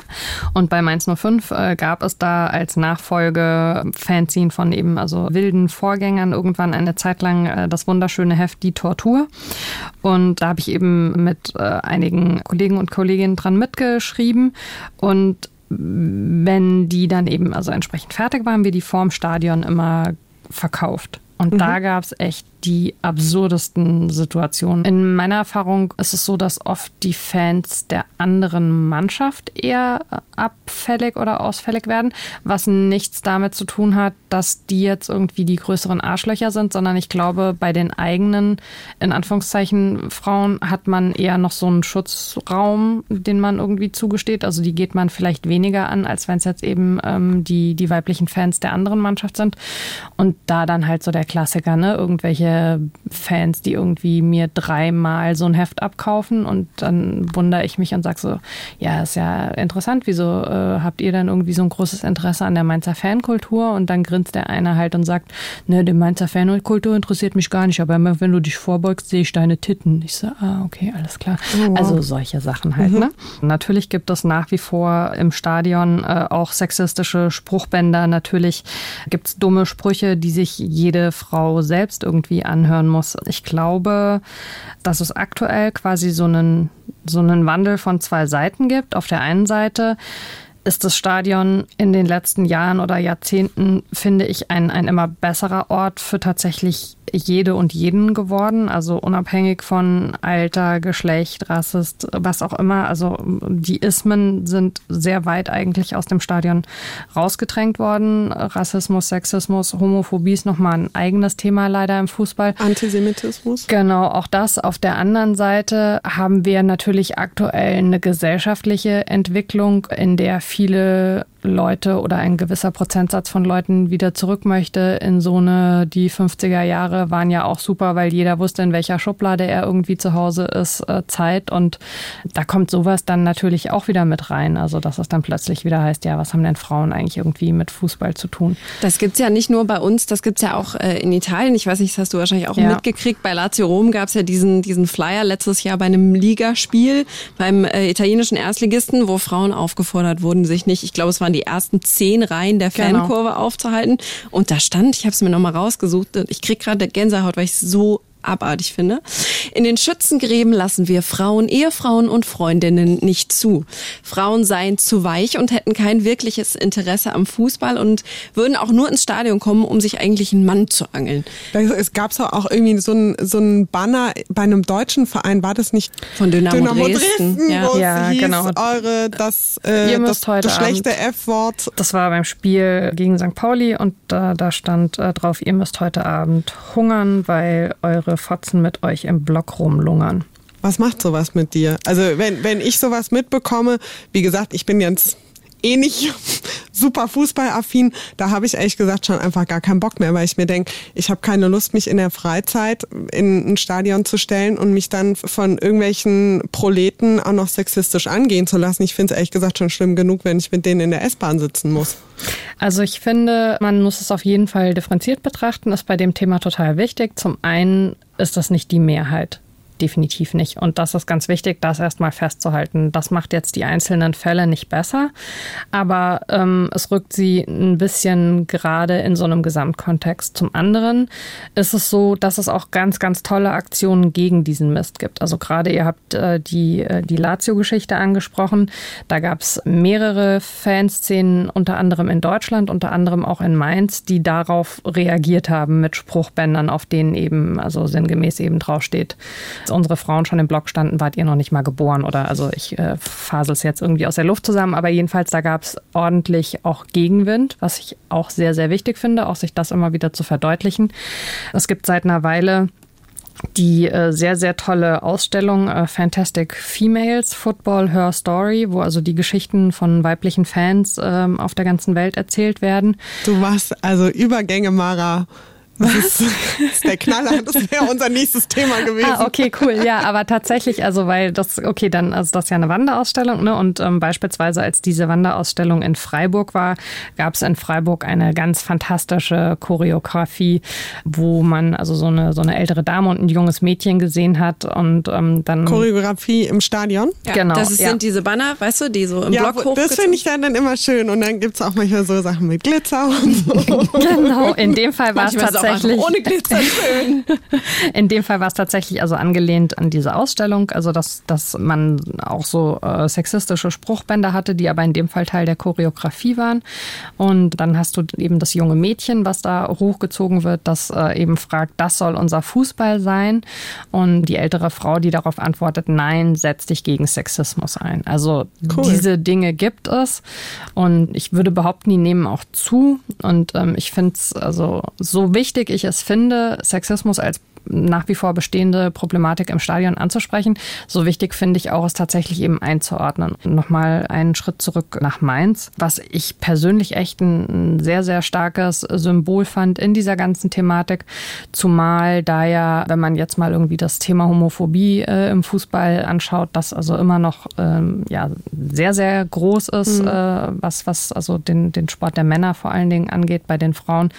und bei Mainz 05 äh, gab es da als Nachfolge Fanzine von eben also wilden Vorgängern irgendwann eine Zeit lang äh, das wunderschöne Heft Die Tortur. Und da habe ich eben mit äh, einigen Kollegen und Kolleginnen dran mitgeschrieben und wenn die dann eben also entsprechend fertig waren, wir die vorm Stadion immer verkauft. Und mhm. da gab es echt die absurdesten Situationen. In meiner Erfahrung ist es so, dass oft die Fans der anderen Mannschaft eher abfällig oder ausfällig werden, was nichts damit zu tun hat, dass die jetzt irgendwie die größeren Arschlöcher sind, sondern ich glaube, bei den eigenen, in Anführungszeichen, Frauen hat man eher noch so einen Schutzraum, den man irgendwie zugesteht. Also die geht man vielleicht weniger an, als wenn es jetzt eben ähm, die, die weiblichen Fans der anderen Mannschaft sind. Und da dann halt so der Klassiker, ne? Irgendwelche Fans, die irgendwie mir dreimal so ein Heft abkaufen und dann wundere ich mich und sage so, ja, ist ja interessant, wieso äh, habt ihr dann irgendwie so ein großes Interesse an der Mainzer Fankultur? Und dann grinst der eine halt und sagt, ne, die Mainzer Fankultur interessiert mich gar nicht, aber immer wenn du dich vorbeugst, sehe ich deine Titten. Ich so, ah, okay, alles klar. Oh, wow. Also solche Sachen halt, mhm. ne? Natürlich gibt es nach wie vor im Stadion äh, auch sexistische Spruchbänder. Natürlich gibt es dumme Sprüche, die sich jede Frau selbst irgendwie anhören muss. Ich glaube, dass es aktuell quasi so einen, so einen Wandel von zwei Seiten gibt. Auf der einen Seite ist das Stadion in den letzten Jahren oder Jahrzehnten, finde ich, ein, ein immer besserer Ort für tatsächlich jede und jeden geworden, also unabhängig von Alter, Geschlecht, Rassist, was auch immer. Also die Ismen sind sehr weit eigentlich aus dem Stadion rausgedrängt worden. Rassismus, Sexismus, Homophobie ist nochmal ein eigenes Thema leider im Fußball. Antisemitismus. Genau, auch das. Auf der anderen Seite haben wir natürlich aktuell eine gesellschaftliche Entwicklung, in der viele Leute oder ein gewisser Prozentsatz von Leuten wieder zurück möchte in so eine, die 50er Jahre waren ja auch super, weil jeder wusste, in welcher Schublade er irgendwie zu Hause ist, äh, Zeit. Und da kommt sowas dann natürlich auch wieder mit rein. Also, dass es dann plötzlich wieder heißt, ja, was haben denn Frauen eigentlich irgendwie mit Fußball zu tun? Das gibt's ja nicht nur bei uns, das gibt's ja auch äh, in Italien. Ich weiß nicht, das hast du wahrscheinlich auch ja. mitgekriegt. Bei Lazio Rom gab's ja diesen, diesen Flyer letztes Jahr bei einem Ligaspiel beim äh, italienischen Erstligisten, wo Frauen aufgefordert wurden, sich nicht, ich glaube, es waren die ersten zehn Reihen der genau. Fankurve aufzuhalten. Und da stand, ich habe es mir nochmal rausgesucht, ich krieg gerade Gänsehaut, weil ich es so abartig finde. In den Schützengräben lassen wir Frauen, Ehefrauen und Freundinnen nicht zu. Frauen seien zu weich und hätten kein wirkliches Interesse am Fußball und würden auch nur ins Stadion kommen, um sich eigentlich einen Mann zu angeln. Es gab auch irgendwie so ein, so ein Banner bei einem deutschen Verein, war das nicht von Dynamo, Dynamo Dresden? Dresden ja, ja hieß, genau. Eure, das, äh, das, das schlechte F-Wort. Das war beim Spiel gegen St. Pauli und da, da stand äh, drauf, ihr müsst heute Abend hungern, weil eure Fotzen mit euch im Block rumlungern. Was macht sowas mit dir? Also wenn, wenn ich sowas mitbekomme, wie gesagt, ich bin jetzt eh nicht super fußballaffin, da habe ich ehrlich gesagt schon einfach gar keinen Bock mehr, weil ich mir denke, ich habe keine Lust, mich in der Freizeit in ein Stadion zu stellen und mich dann von irgendwelchen Proleten auch noch sexistisch angehen zu lassen. Ich finde es ehrlich gesagt schon schlimm genug, wenn ich mit denen in der S-Bahn sitzen muss. Also ich finde, man muss es auf jeden Fall differenziert betrachten, ist bei dem Thema total wichtig. Zum einen ist das nicht die Mehrheit definitiv nicht. Und das ist ganz wichtig, das erstmal festzuhalten. Das macht jetzt die einzelnen Fälle nicht besser, aber ähm, es rückt sie ein bisschen gerade in so einem Gesamtkontext. Zum anderen ist es so, dass es auch ganz, ganz tolle Aktionen gegen diesen Mist gibt. Also gerade ihr habt äh, die, äh, die Lazio-Geschichte angesprochen. Da gab es mehrere Fanszenen, unter anderem in Deutschland, unter anderem auch in Mainz, die darauf reagiert haben mit Spruchbändern, auf denen eben, also sinngemäß eben draufsteht, unsere Frauen schon im Blog standen, wart ihr noch nicht mal geboren oder also ich äh, fasel es jetzt irgendwie aus der Luft zusammen, aber jedenfalls da gab es ordentlich auch Gegenwind, was ich auch sehr, sehr wichtig finde, auch sich das immer wieder zu verdeutlichen. Es gibt seit einer Weile die äh, sehr, sehr tolle Ausstellung äh, Fantastic Females Football Her Story, wo also die Geschichten von weiblichen Fans äh, auf der ganzen Welt erzählt werden. Du machst also Übergänge, Mara Das ist, das ist der Knaller. Das wäre unser nächstes Thema gewesen. Ah, okay, cool. Ja, aber tatsächlich, also weil das, okay, dann, also das ist ja eine Wanderausstellung, ne? Und ähm, beispielsweise, als diese Wanderausstellung in Freiburg war, gab es in Freiburg eine ganz fantastische Choreografie, wo man also so eine, so eine ältere Dame und ein junges Mädchen gesehen hat und ähm, dann. Choreografie im Stadion? Ja, genau. Das ja. sind diese Banner, weißt du, die so im ja, Block hoch. Das finde ich dann, dann immer schön. Und dann gibt es auch manchmal so Sachen mit Glitzer und so. genau, in dem Fall war es tatsächlich tatsächlich. ohne Glitzer schön. In dem Fall war es tatsächlich also angelehnt an diese Ausstellung, also dass, dass man auch so äh, sexistische Spruchbänder hatte, die aber in dem Fall Teil der Choreografie waren. Und dann hast du eben das junge Mädchen, was da hochgezogen wird, das äh, eben fragt, das soll unser Fußball sein. Und die ältere Frau, die darauf antwortet, nein, setz dich gegen Sexismus ein. Also cool. diese Dinge gibt es. Und ich würde behaupten, die nehmen auch zu. Und ähm, ich finde es also so wichtig, wichtig ich es finde, Sexismus als nach wie vor bestehende Problematik im Stadion anzusprechen. So wichtig finde ich auch, es tatsächlich eben einzuordnen. Nochmal einen Schritt zurück nach Mainz, was ich persönlich echt ein sehr, sehr starkes Symbol fand in dieser ganzen Thematik. Zumal da ja, wenn man jetzt mal irgendwie das Thema Homophobie äh, im Fußball anschaut, das also immer noch ähm, ja, sehr, sehr groß ist, mhm. äh, was, was also den, den Sport der Männer vor allen Dingen angeht. Bei den Frauen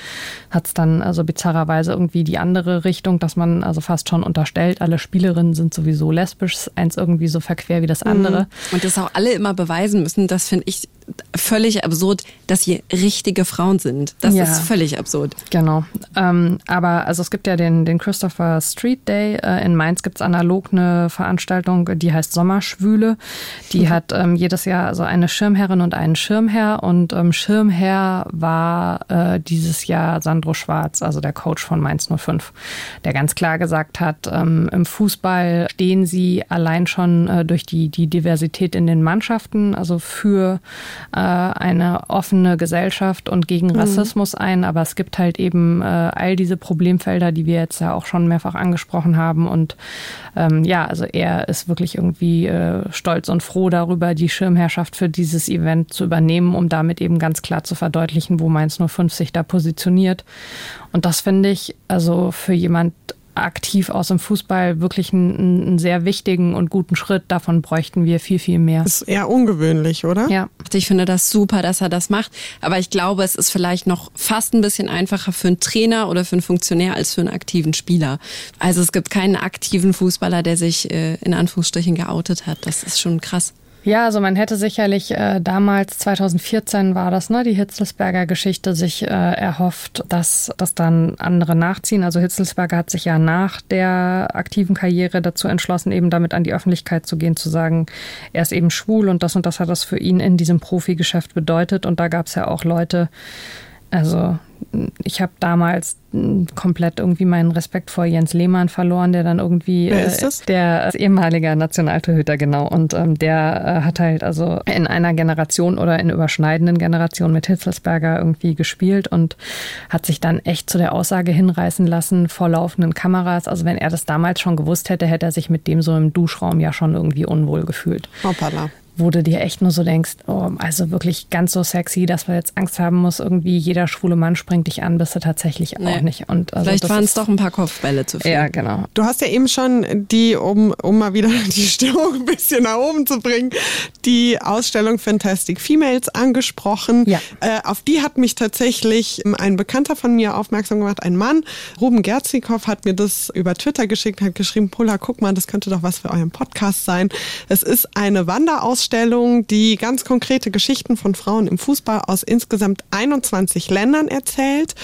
hat es dann also bizarrerweise irgendwie die andere Richtung, dass man also fast schon unterstellt, alle Spielerinnen sind sowieso lesbisch, eins irgendwie so verquer wie das andere. Mhm. Und das auch alle immer beweisen müssen, das finde ich völlig absurd, dass sie richtige Frauen sind. Das ja. ist völlig absurd. Genau. Ähm, aber also es gibt ja den, den Christopher Street Day. Äh, in Mainz gibt es analog eine Veranstaltung, die heißt Sommerschwüle. Die mhm. hat ähm, jedes Jahr also eine Schirmherrin und einen Schirmherr. Und ähm, Schirmherr war äh, dieses Jahr Sandro Schwarz, also der Coach von Mainz 05, der ganz klar gesagt hat, ähm, im Fußball stehen sie allein schon äh, durch die, die Diversität in den Mannschaften, also für äh, eine offene Gesellschaft und gegen mhm. Rassismus ein, aber es gibt halt eben äh, all diese Problemfelder, die wir jetzt ja auch schon mehrfach angesprochen haben. Und ähm, ja, also er ist wirklich irgendwie äh, stolz und froh darüber, die Schirmherrschaft für dieses Event zu übernehmen, um damit eben ganz klar zu verdeutlichen, wo Mainz 050 da positioniert. Und das finde ich also für jemand aktiv aus dem Fußball wirklich einen, einen, sehr wichtigen und guten Schritt. Davon bräuchten wir viel, viel mehr. Das ist eher ungewöhnlich, oder? Ja. Ich finde das super, dass er das macht. Aber ich glaube, es ist vielleicht noch fast ein bisschen einfacher für einen Trainer oder für einen Funktionär als für einen aktiven Spieler. Also es gibt keinen aktiven Fußballer, der sich äh, in Anführungsstrichen geoutet hat. Das ist schon krass. Ja, also man hätte sicherlich äh, damals, 2014 war das, ne, die Hitzelsberger Geschichte, sich äh, erhofft, dass das dann andere nachziehen. Also Hitzelsberger hat sich ja nach der aktiven Karriere dazu entschlossen, eben damit an die Öffentlichkeit zu gehen, zu sagen, er ist eben schwul und das und das hat das für ihn in diesem Profigeschäft bedeutet. Und da gab es ja auch Leute, also ich habe damals komplett irgendwie meinen Respekt vor Jens Lehmann verloren, der dann irgendwie Wer ist das? Äh, der ehemalige Nationaltorhüter genau und ähm, der äh, hat halt also in einer Generation oder in überschneidenden Generationen mit Hitzelsberger irgendwie gespielt und hat sich dann echt zu der Aussage hinreißen lassen vor laufenden Kameras. Also wenn er das damals schon gewusst hätte, hätte er sich mit dem so im Duschraum ja schon irgendwie unwohl gefühlt. Hoppala wo du dir echt nur so denkst, oh, also wirklich ganz so sexy, dass man jetzt Angst haben muss, irgendwie jeder schwule Mann springt dich an, bist du tatsächlich nee. auch nicht. Und also Vielleicht waren es doch ein paar Kopfbälle zu viel. Ja, genau. Du hast ja eben schon die, um, um mal wieder die Stimmung ein bisschen nach oben zu bringen, die Ausstellung Fantastic Females angesprochen. Ja. Äh, auf die hat mich tatsächlich ein Bekannter von mir aufmerksam gemacht, ein Mann. Ruben Gerzikow hat mir das über Twitter geschickt, hat geschrieben, Pulla, guck mal, das könnte doch was für euren Podcast sein. Es ist eine Wanderausstellung Ausstellung, die ganz konkrete Geschichten von Frauen im Fußball aus insgesamt 21 Ländern erzählt.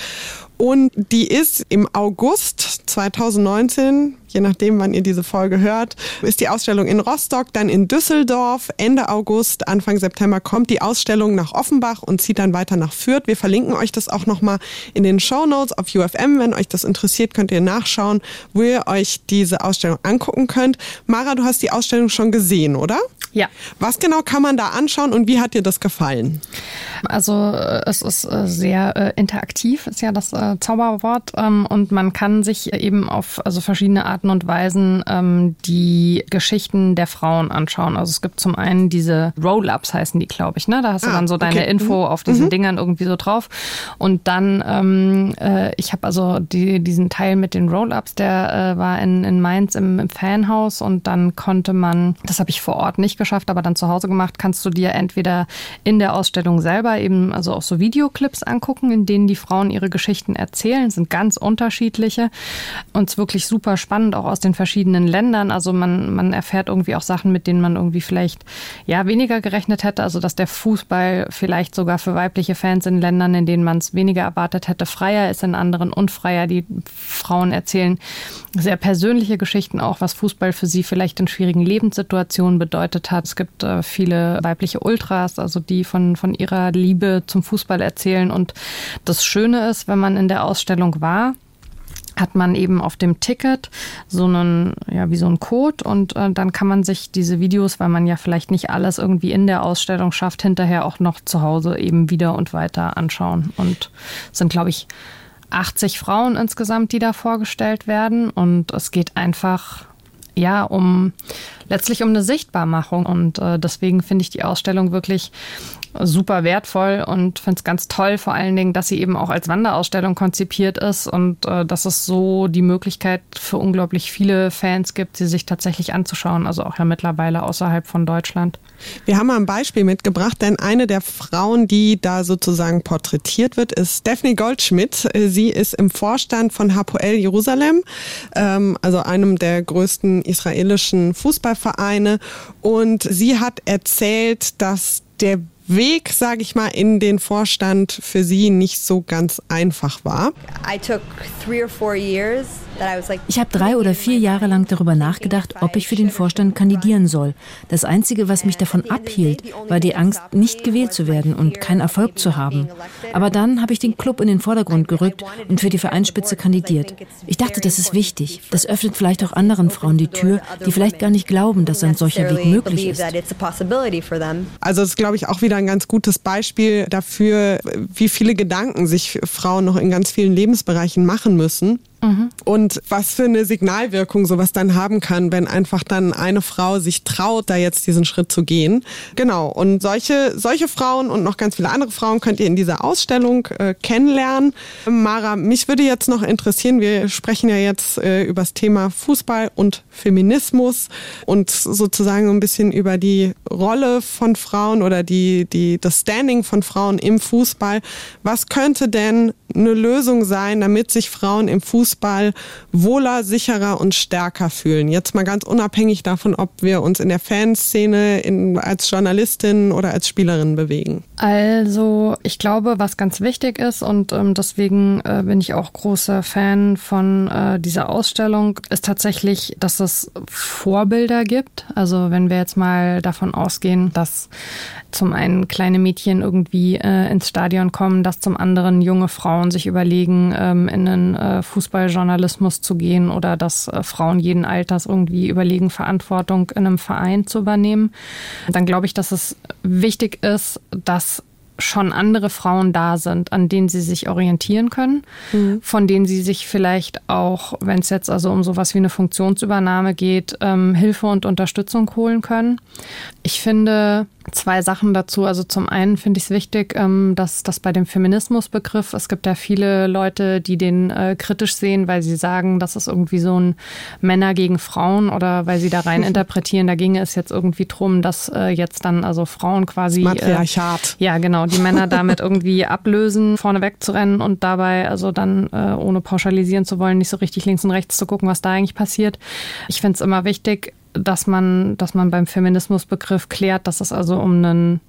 Und die ist im August 2019, je nachdem, wann ihr diese Folge hört, ist die Ausstellung in Rostock, dann in Düsseldorf. Ende August, Anfang September kommt die Ausstellung nach Offenbach und zieht dann weiter nach Fürth. Wir verlinken euch das auch nochmal in den Show Notes auf UFM. Wenn euch das interessiert, könnt ihr nachschauen, wo ihr euch diese Ausstellung angucken könnt. Mara, du hast die Ausstellung schon gesehen, oder? Ja. Was genau kann man da anschauen und wie hat dir das gefallen? Also äh, es ist äh, sehr äh, interaktiv, ist ja das äh, Zauberwort. Ähm, und man kann sich eben auf also verschiedene Arten und Weisen ähm, die Geschichten der Frauen anschauen. Also es gibt zum einen diese Roll-Ups, heißen die, glaube ich. Ne? Da hast du ah, dann so deine okay. Info mhm. auf diesen mhm. Dingern irgendwie so drauf. Und dann, ähm, äh, ich habe also die, diesen Teil mit den Roll-Ups, der war in, in Mainz im, im Fanhaus und dann konnte man, das habe ich vor Ort nicht geschafft, aber dann zu Hause gemacht, kannst du dir entweder in der Ausstellung selber eben also auch so Videoclips angucken, in denen die Frauen ihre Geschichten erzählen, das sind ganz unterschiedliche und wirklich super spannend auch aus den verschiedenen Ländern. Also man man erfährt irgendwie auch Sachen, mit denen man irgendwie vielleicht ja weniger gerechnet hätte, also dass der Fußball vielleicht sogar für weibliche Fans in Ländern, in denen man es weniger erwartet hätte, freier ist, in anderen unfreier. Die Frauen erzählen sehr persönliche Geschichten auch, was Fußball für sie vielleicht in schwierigen Lebenssituationen bedeutet hat. Es gibt äh, viele weibliche Ultras, also die von, von ihrer Liebe zum Fußball erzählen. Und das Schöne ist, wenn man in der Ausstellung war, hat man eben auf dem Ticket so einen, ja, wie so einen Code und äh, dann kann man sich diese Videos, weil man ja vielleicht nicht alles irgendwie in der Ausstellung schafft, hinterher auch noch zu Hause eben wieder und weiter anschauen. Und es sind, glaube ich, 80 Frauen insgesamt, die da vorgestellt werden und es geht einfach ja, um letztlich um eine Sichtbarmachung. Und äh, deswegen finde ich die Ausstellung wirklich super wertvoll und finde es ganz toll, vor allen Dingen, dass sie eben auch als Wanderausstellung konzipiert ist und äh, dass es so die Möglichkeit für unglaublich viele Fans gibt, sie sich tatsächlich anzuschauen, also auch ja mittlerweile außerhalb von Deutschland. Wir haben mal ein Beispiel mitgebracht, denn eine der Frauen, die da sozusagen porträtiert wird, ist Stephanie Goldschmidt. Sie ist im Vorstand von Hapoel Jerusalem, ähm, also einem der größten israelischen Fußballvereine. Und sie hat erzählt, dass der Weg, sage ich mal, in den Vorstand für Sie nicht so ganz einfach war. I took three or four years ich habe drei oder vier Jahre lang darüber nachgedacht, ob ich für den Vorstand kandidieren soll. Das Einzige, was mich davon abhielt, war die Angst, nicht gewählt zu werden und keinen Erfolg zu haben. Aber dann habe ich den Club in den Vordergrund gerückt und für die Vereinsspitze kandidiert. Ich dachte, das ist wichtig. Das öffnet vielleicht auch anderen Frauen die Tür, die vielleicht gar nicht glauben, dass ein solcher Weg möglich ist. Also es ist, glaube ich, auch wieder ein ganz gutes Beispiel dafür, wie viele Gedanken sich Frauen noch in ganz vielen Lebensbereichen machen müssen Und was für eine Signalwirkung sowas dann haben kann, wenn einfach dann eine Frau sich traut, da jetzt diesen Schritt zu gehen. Genau. Und solche, solche Frauen und noch ganz viele andere Frauen könnt ihr in dieser Ausstellung äh, kennenlernen. Mara, mich würde jetzt noch interessieren, wir sprechen ja jetzt äh, über das Thema Fußball und Feminismus und sozusagen ein bisschen über die Rolle von Frauen oder die, die, das Standing von Frauen im Fußball. Was könnte denn eine Lösung sein, damit sich Frauen im Fußball wohler, sicherer und stärker fühlen? Jetzt mal ganz unabhängig davon, ob wir uns in der Fanszene in, als Journalistin oder als Spielerin bewegen. Also ich glaube, was ganz wichtig ist und ähm, deswegen äh, bin ich auch großer Fan von äh, dieser Ausstellung, ist tatsächlich, dass es Vorbilder gibt. Also wenn wir jetzt mal davon ausgehen, dass zum einen kleine Mädchen irgendwie äh, ins Stadion kommen, dass zum anderen junge Frauen sich überlegen, ähm, in den äh, Fußballjournalismus zu gehen oder dass äh, Frauen jeden Alters irgendwie überlegen, Verantwortung in einem Verein zu übernehmen. Dann glaube ich, dass es wichtig ist, dass schon andere Frauen da sind, an denen sie sich orientieren können, mhm. von denen sie sich vielleicht auch, wenn es jetzt also um sowas wie eine Funktionsübernahme geht, ähm, Hilfe und Unterstützung holen können. Ich finde, Zwei Sachen dazu. Also zum einen finde ich es wichtig, ähm, dass das bei dem Feminismusbegriff, es gibt ja viele Leute, die den äh, kritisch sehen, weil sie sagen, das ist irgendwie so ein Männer gegen Frauen oder weil sie da rein interpretieren, da ginge es jetzt irgendwie drum, dass äh, jetzt dann also Frauen quasi. Das Matriarchat. Äh, ja, genau, die Männer damit irgendwie ablösen, vorne wegzurennen und dabei also dann, äh, ohne pauschalisieren zu wollen, nicht so richtig links und rechts zu gucken, was da eigentlich passiert. Ich finde es immer wichtig, dass man, dass man beim Feminismusbegriff klärt, dass es also um einen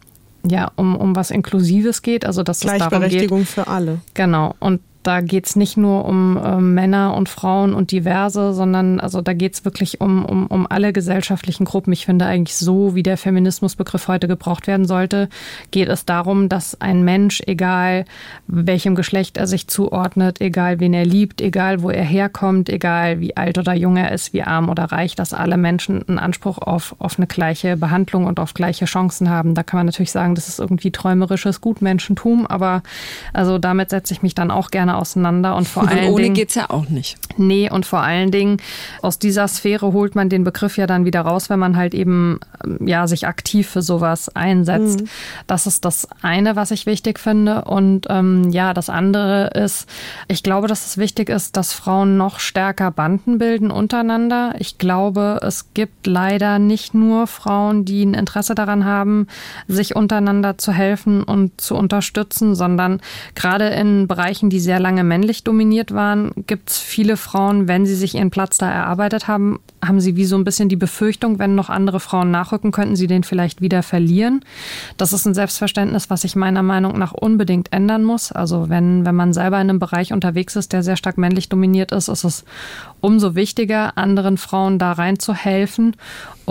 ja, um, um was Inklusives geht, also dass es darum geht. für alle. Genau. Und da geht es nicht nur um äh, Männer und Frauen und diverse, sondern also da geht es wirklich um, um, um alle gesellschaftlichen Gruppen. Ich finde eigentlich so, wie der Feminismusbegriff heute gebraucht werden sollte, geht es darum, dass ein Mensch, egal welchem Geschlecht er sich zuordnet, egal wen er liebt, egal wo er herkommt, egal wie alt oder jung er ist, wie arm oder reich, dass alle Menschen einen Anspruch auf, auf eine gleiche Behandlung und auf gleiche Chancen haben. Da kann man natürlich sagen, das ist irgendwie träumerisches Gutmenschentum, aber also damit setze ich mich dann auch gerne auseinander und vor allen ohne Dingen. geht's ja auch nicht. Nee, und vor allen Dingen aus dieser Sphäre holt man den Begriff ja dann wieder raus, wenn man halt eben ähm, ja sich aktiv für sowas einsetzt. Mhm. Das ist das eine, was ich wichtig finde. Und ähm, ja, das andere ist, ich glaube, dass es wichtig ist, dass Frauen noch stärker Banden bilden untereinander. Ich glaube, es gibt leider nicht nur Frauen, die ein Interesse daran haben, sich untereinander zu helfen und zu unterstützen, sondern gerade in Bereichen, die sehr lange männlich dominiert waren, gibt es viele Frauen, wenn sie sich ihren Platz da erarbeitet haben, haben sie wie so ein bisschen die Befürchtung, wenn noch andere Frauen nachrücken, könnten sie den vielleicht wieder verlieren. Das ist ein Selbstverständnis, was sich meiner Meinung nach unbedingt ändern muss. Also wenn, wenn man selber in einem Bereich unterwegs ist, der sehr stark männlich dominiert ist, ist es umso wichtiger, anderen Frauen da reinzuhelfen.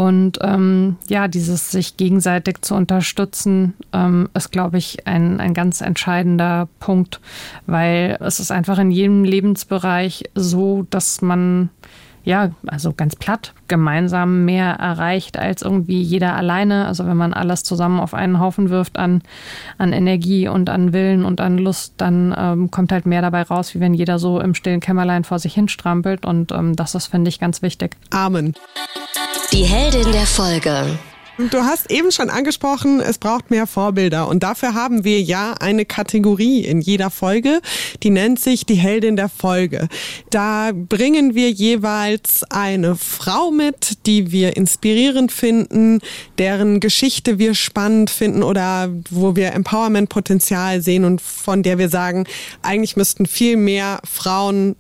Und ähm, ja, dieses sich gegenseitig zu unterstützen, ähm, ist, glaube ich, ein, ein ganz entscheidender Punkt, weil es ist einfach in jedem Lebensbereich so, dass man ja, also ganz platt, gemeinsam mehr erreicht als irgendwie jeder alleine. Also wenn man alles zusammen auf einen Haufen wirft an, an Energie und an Willen und an Lust, dann ähm, kommt halt mehr dabei raus, wie wenn jeder so im stillen Kämmerlein vor sich hinstrampelt. Und ähm, das ist, finde ich, ganz wichtig. Amen. Die Heldin der Folge. Du hast eben schon angesprochen, es braucht mehr Vorbilder. Und dafür haben wir ja eine Kategorie in jeder Folge, die nennt sich die Heldin der Folge. Da bringen wir jeweils eine Frau mit, die wir inspirierend finden, deren Geschichte wir spannend finden oder wo wir Empowerment-Potenzial sehen und von der wir sagen, eigentlich müssten viel mehr Frauen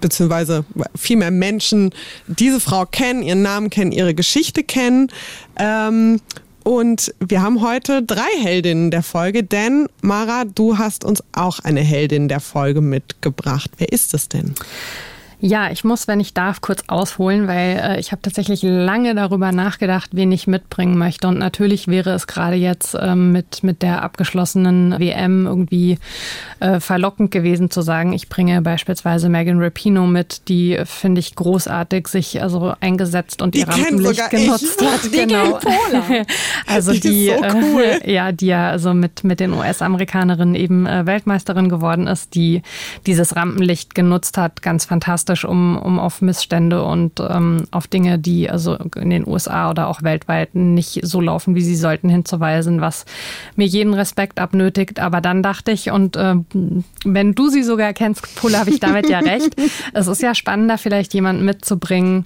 beziehungsweise viel mehr Menschen diese Frau kennen, ihren Namen kennen, ihre Geschichte kennen. Ähm, und wir haben heute drei Heldinnen der Folge, denn Mara, du hast uns auch eine Heldin der Folge mitgebracht. Wer ist es denn? Ja, ich muss, wenn ich darf, kurz ausholen, weil äh, ich habe tatsächlich lange darüber nachgedacht, wen ich mitbringen möchte. Und natürlich wäre es gerade jetzt ähm, mit, mit der abgeschlossenen WM irgendwie äh, verlockend gewesen zu sagen, ich bringe beispielsweise Megan Rapino mit, die finde ich großartig sich also eingesetzt und die ihr Rampenlicht genutzt ich. hat. Die genau. also die, die so cool. äh, ja, die ja also mit, mit den US-Amerikanerinnen eben äh, Weltmeisterin geworden ist, die dieses Rampenlicht genutzt hat, ganz fantastisch drastisch, um, um auf Missstände und ähm, auf Dinge, die also in den USA oder auch weltweit nicht so laufen, wie sie sollten, hinzuweisen, was mir jeden Respekt abnötigt. Aber dann dachte ich, und äh, wenn du sie sogar kennst, Pula, habe ich damit ja recht. Es ist ja spannender, vielleicht jemanden mitzubringen,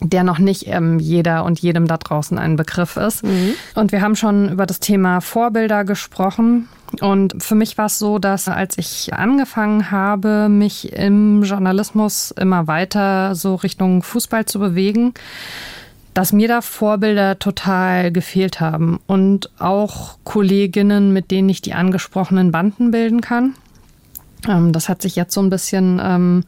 der noch nicht ähm, jeder und jedem da draußen ein Begriff ist. Mhm. Und wir haben schon über das Thema Vorbilder gesprochen. Und für mich war es so, dass als ich angefangen habe, mich im Journalismus immer weiter so Richtung Fußball zu bewegen, dass mir da Vorbilder total gefehlt haben und auch Kolleginnen, mit denen ich die angesprochenen Banden bilden kann. Ähm, das hat sich jetzt so ein bisschen ähm,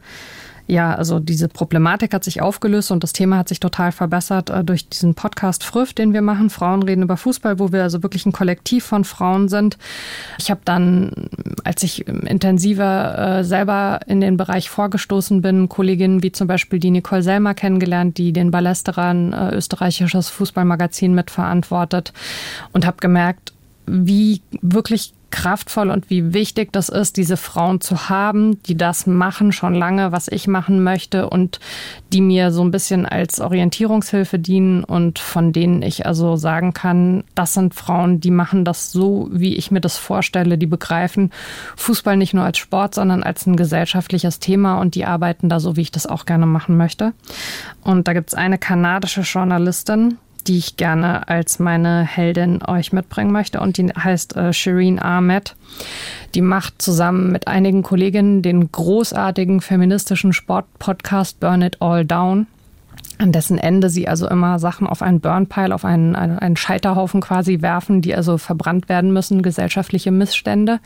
ja, also diese Problematik hat sich aufgelöst und das Thema hat sich total verbessert äh, durch diesen Podcast Früff, den wir machen. Frauen reden über Fußball, wo wir also wirklich ein Kollektiv von Frauen sind. Ich habe dann, als ich intensiver äh, selber in den Bereich vorgestoßen bin, Kolleginnen wie zum Beispiel die Nicole Selmer kennengelernt, die den Ballesteran äh, österreichisches Fußballmagazin mitverantwortet und habe gemerkt, wie wirklich kraftvoll und wie wichtig das ist, diese Frauen zu haben, die das machen schon lange, was ich machen möchte und die mir so ein bisschen als Orientierungshilfe dienen und von denen ich also sagen kann, das sind Frauen, die machen das so, wie ich mir das vorstelle, die begreifen Fußball nicht nur als Sport, sondern als ein gesellschaftliches Thema und die arbeiten da so, wie ich das auch gerne machen möchte. Und da gibt es eine kanadische Journalistin, die ich gerne als meine Heldin euch mitbringen möchte. Und die heißt äh, Shireen Ahmed. Die macht zusammen mit einigen Kolleginnen den großartigen feministischen Sportpodcast Burn It All Down an dessen Ende sie also immer Sachen auf einen Burnpile, auf einen, einen Scheiterhaufen quasi werfen, die also verbrannt werden müssen, gesellschaftliche Missstände.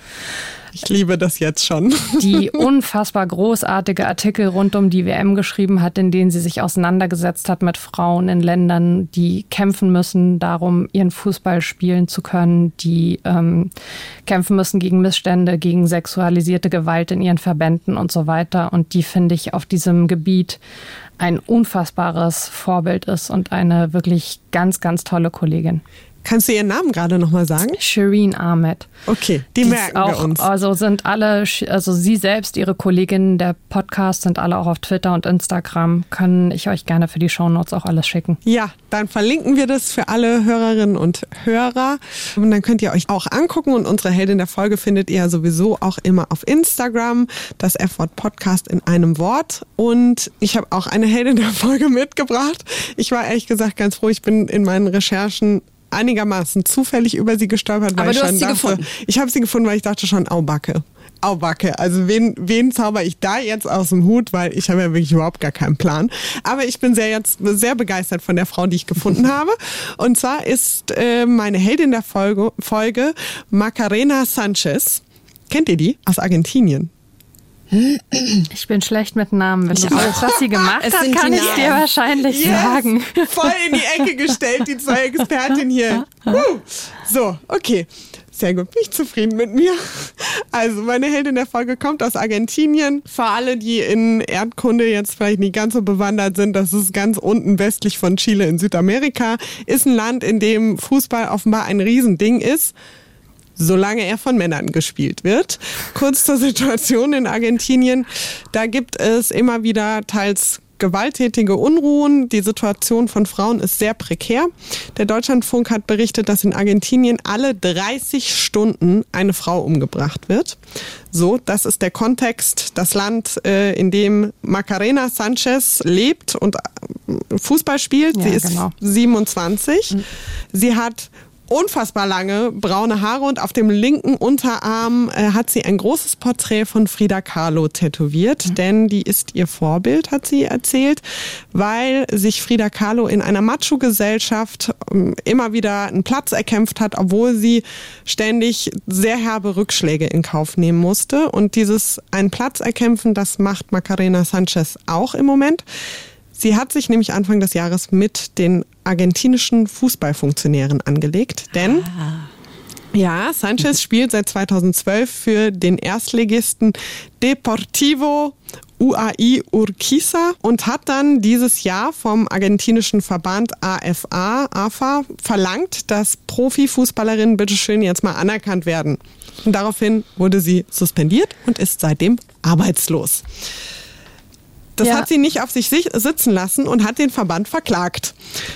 Ich liebe das jetzt schon. Die unfassbar großartige Artikel rund um die WM geschrieben hat, in denen sie sich auseinandergesetzt hat mit Frauen in Ländern, die kämpfen müssen darum, ihren Fußball spielen zu können, die ähm, kämpfen müssen gegen Missstände, gegen sexualisierte Gewalt in ihren Verbänden und so weiter. Und die finde ich auf diesem Gebiet ein unfassbares Vorbild ist und eine wirklich ganz, ganz tolle Kollegin. Kannst du ihren Namen gerade nochmal sagen? Shireen Ahmed. Okay, die, die merken auch, wir uns. Also sind alle, also sie selbst, ihre Kolleginnen der Podcast sind alle auch auf Twitter und Instagram. Kann ich euch gerne für die Shownotes auch alles schicken. Ja, dann verlinken wir das für alle Hörerinnen und Hörer. Und dann könnt ihr euch auch angucken. Und unsere Heldin der Folge findet ihr sowieso auch immer auf Instagram. Das F-Wort Podcast in einem Wort. Und ich habe auch eine Heldin der Folge mitgebracht. Ich war ehrlich gesagt ganz froh. Ich bin in meinen Recherchen einigermaßen zufällig über sie gestolpert. Aber weil du ich hast schon sie dachte, gefunden. Ich habe sie gefunden, weil ich dachte schon, Aubacke. Aubacke. Also wen, wen zauber ich da jetzt aus dem Hut, weil ich habe ja wirklich überhaupt gar keinen Plan. Aber ich bin sehr jetzt sehr begeistert von der Frau, die ich gefunden habe. Und zwar ist äh, meine Heldin der Folge, Folge Macarena Sanchez. Kennt ihr die? Aus Argentinien. Ich bin schlecht mit Namen. Wenn Ich du auch. was sie gemacht Es hat, kann ich dir wahrscheinlich Yes! sagen. Voll in die Ecke gestellt, die zwei Expertinnen hier. Huh. So, okay. Sehr gut, bin ich zufrieden mit mir. Also, meine Heldin der Folge kommt aus Argentinien. Für alle, die in Erdkunde jetzt vielleicht nicht ganz so bewandert sind, das ist ganz unten westlich von Chile in Südamerika, ist ein Land, in dem Fußball offenbar ein Riesending ist solange er von Männern gespielt wird. Kurz zur Situation in Argentinien. Da gibt es immer wieder teils gewalttätige Unruhen. Die Situation von Frauen ist sehr prekär. Der Deutschlandfunk hat berichtet, dass in Argentinien alle 30 Stunden eine Frau umgebracht wird. So, das ist der Kontext, das Land, äh, in dem Macarena Sanchez lebt und äh, Fußball spielt. Ja, Sie ist genau. 27. Sie hat unfassbar lange braune Haare und auf dem linken Unterarm äh, hat sie ein großes Porträt von Frida Kahlo tätowiert, denn die ist ihr Vorbild, hat sie erzählt, weil sich Frida Kahlo in einer Macho-Gesellschaft ähm, immer wieder einen Platz erkämpft hat, obwohl sie ständig sehr herbe Rückschläge in Kauf nehmen musste. Und dieses einen Platz erkämpfen, das macht Macarena Sanchez auch im Moment. Sie hat sich nämlich Anfang des Jahres mit den argentinischen Fußballfunktionären angelegt, denn ja, Sanchez spielt seit 2012 für den Erstligisten Deportivo UAI Urquiza und hat dann dieses Jahr vom argentinischen Verband AFA, AFA verlangt, dass Profifußballerinnen bitteschön jetzt mal anerkannt werden. Und daraufhin wurde sie suspendiert und ist seitdem arbeitslos. Das Ja. hat sie nicht auf sich sitzen lassen und hat den Verband verklagt.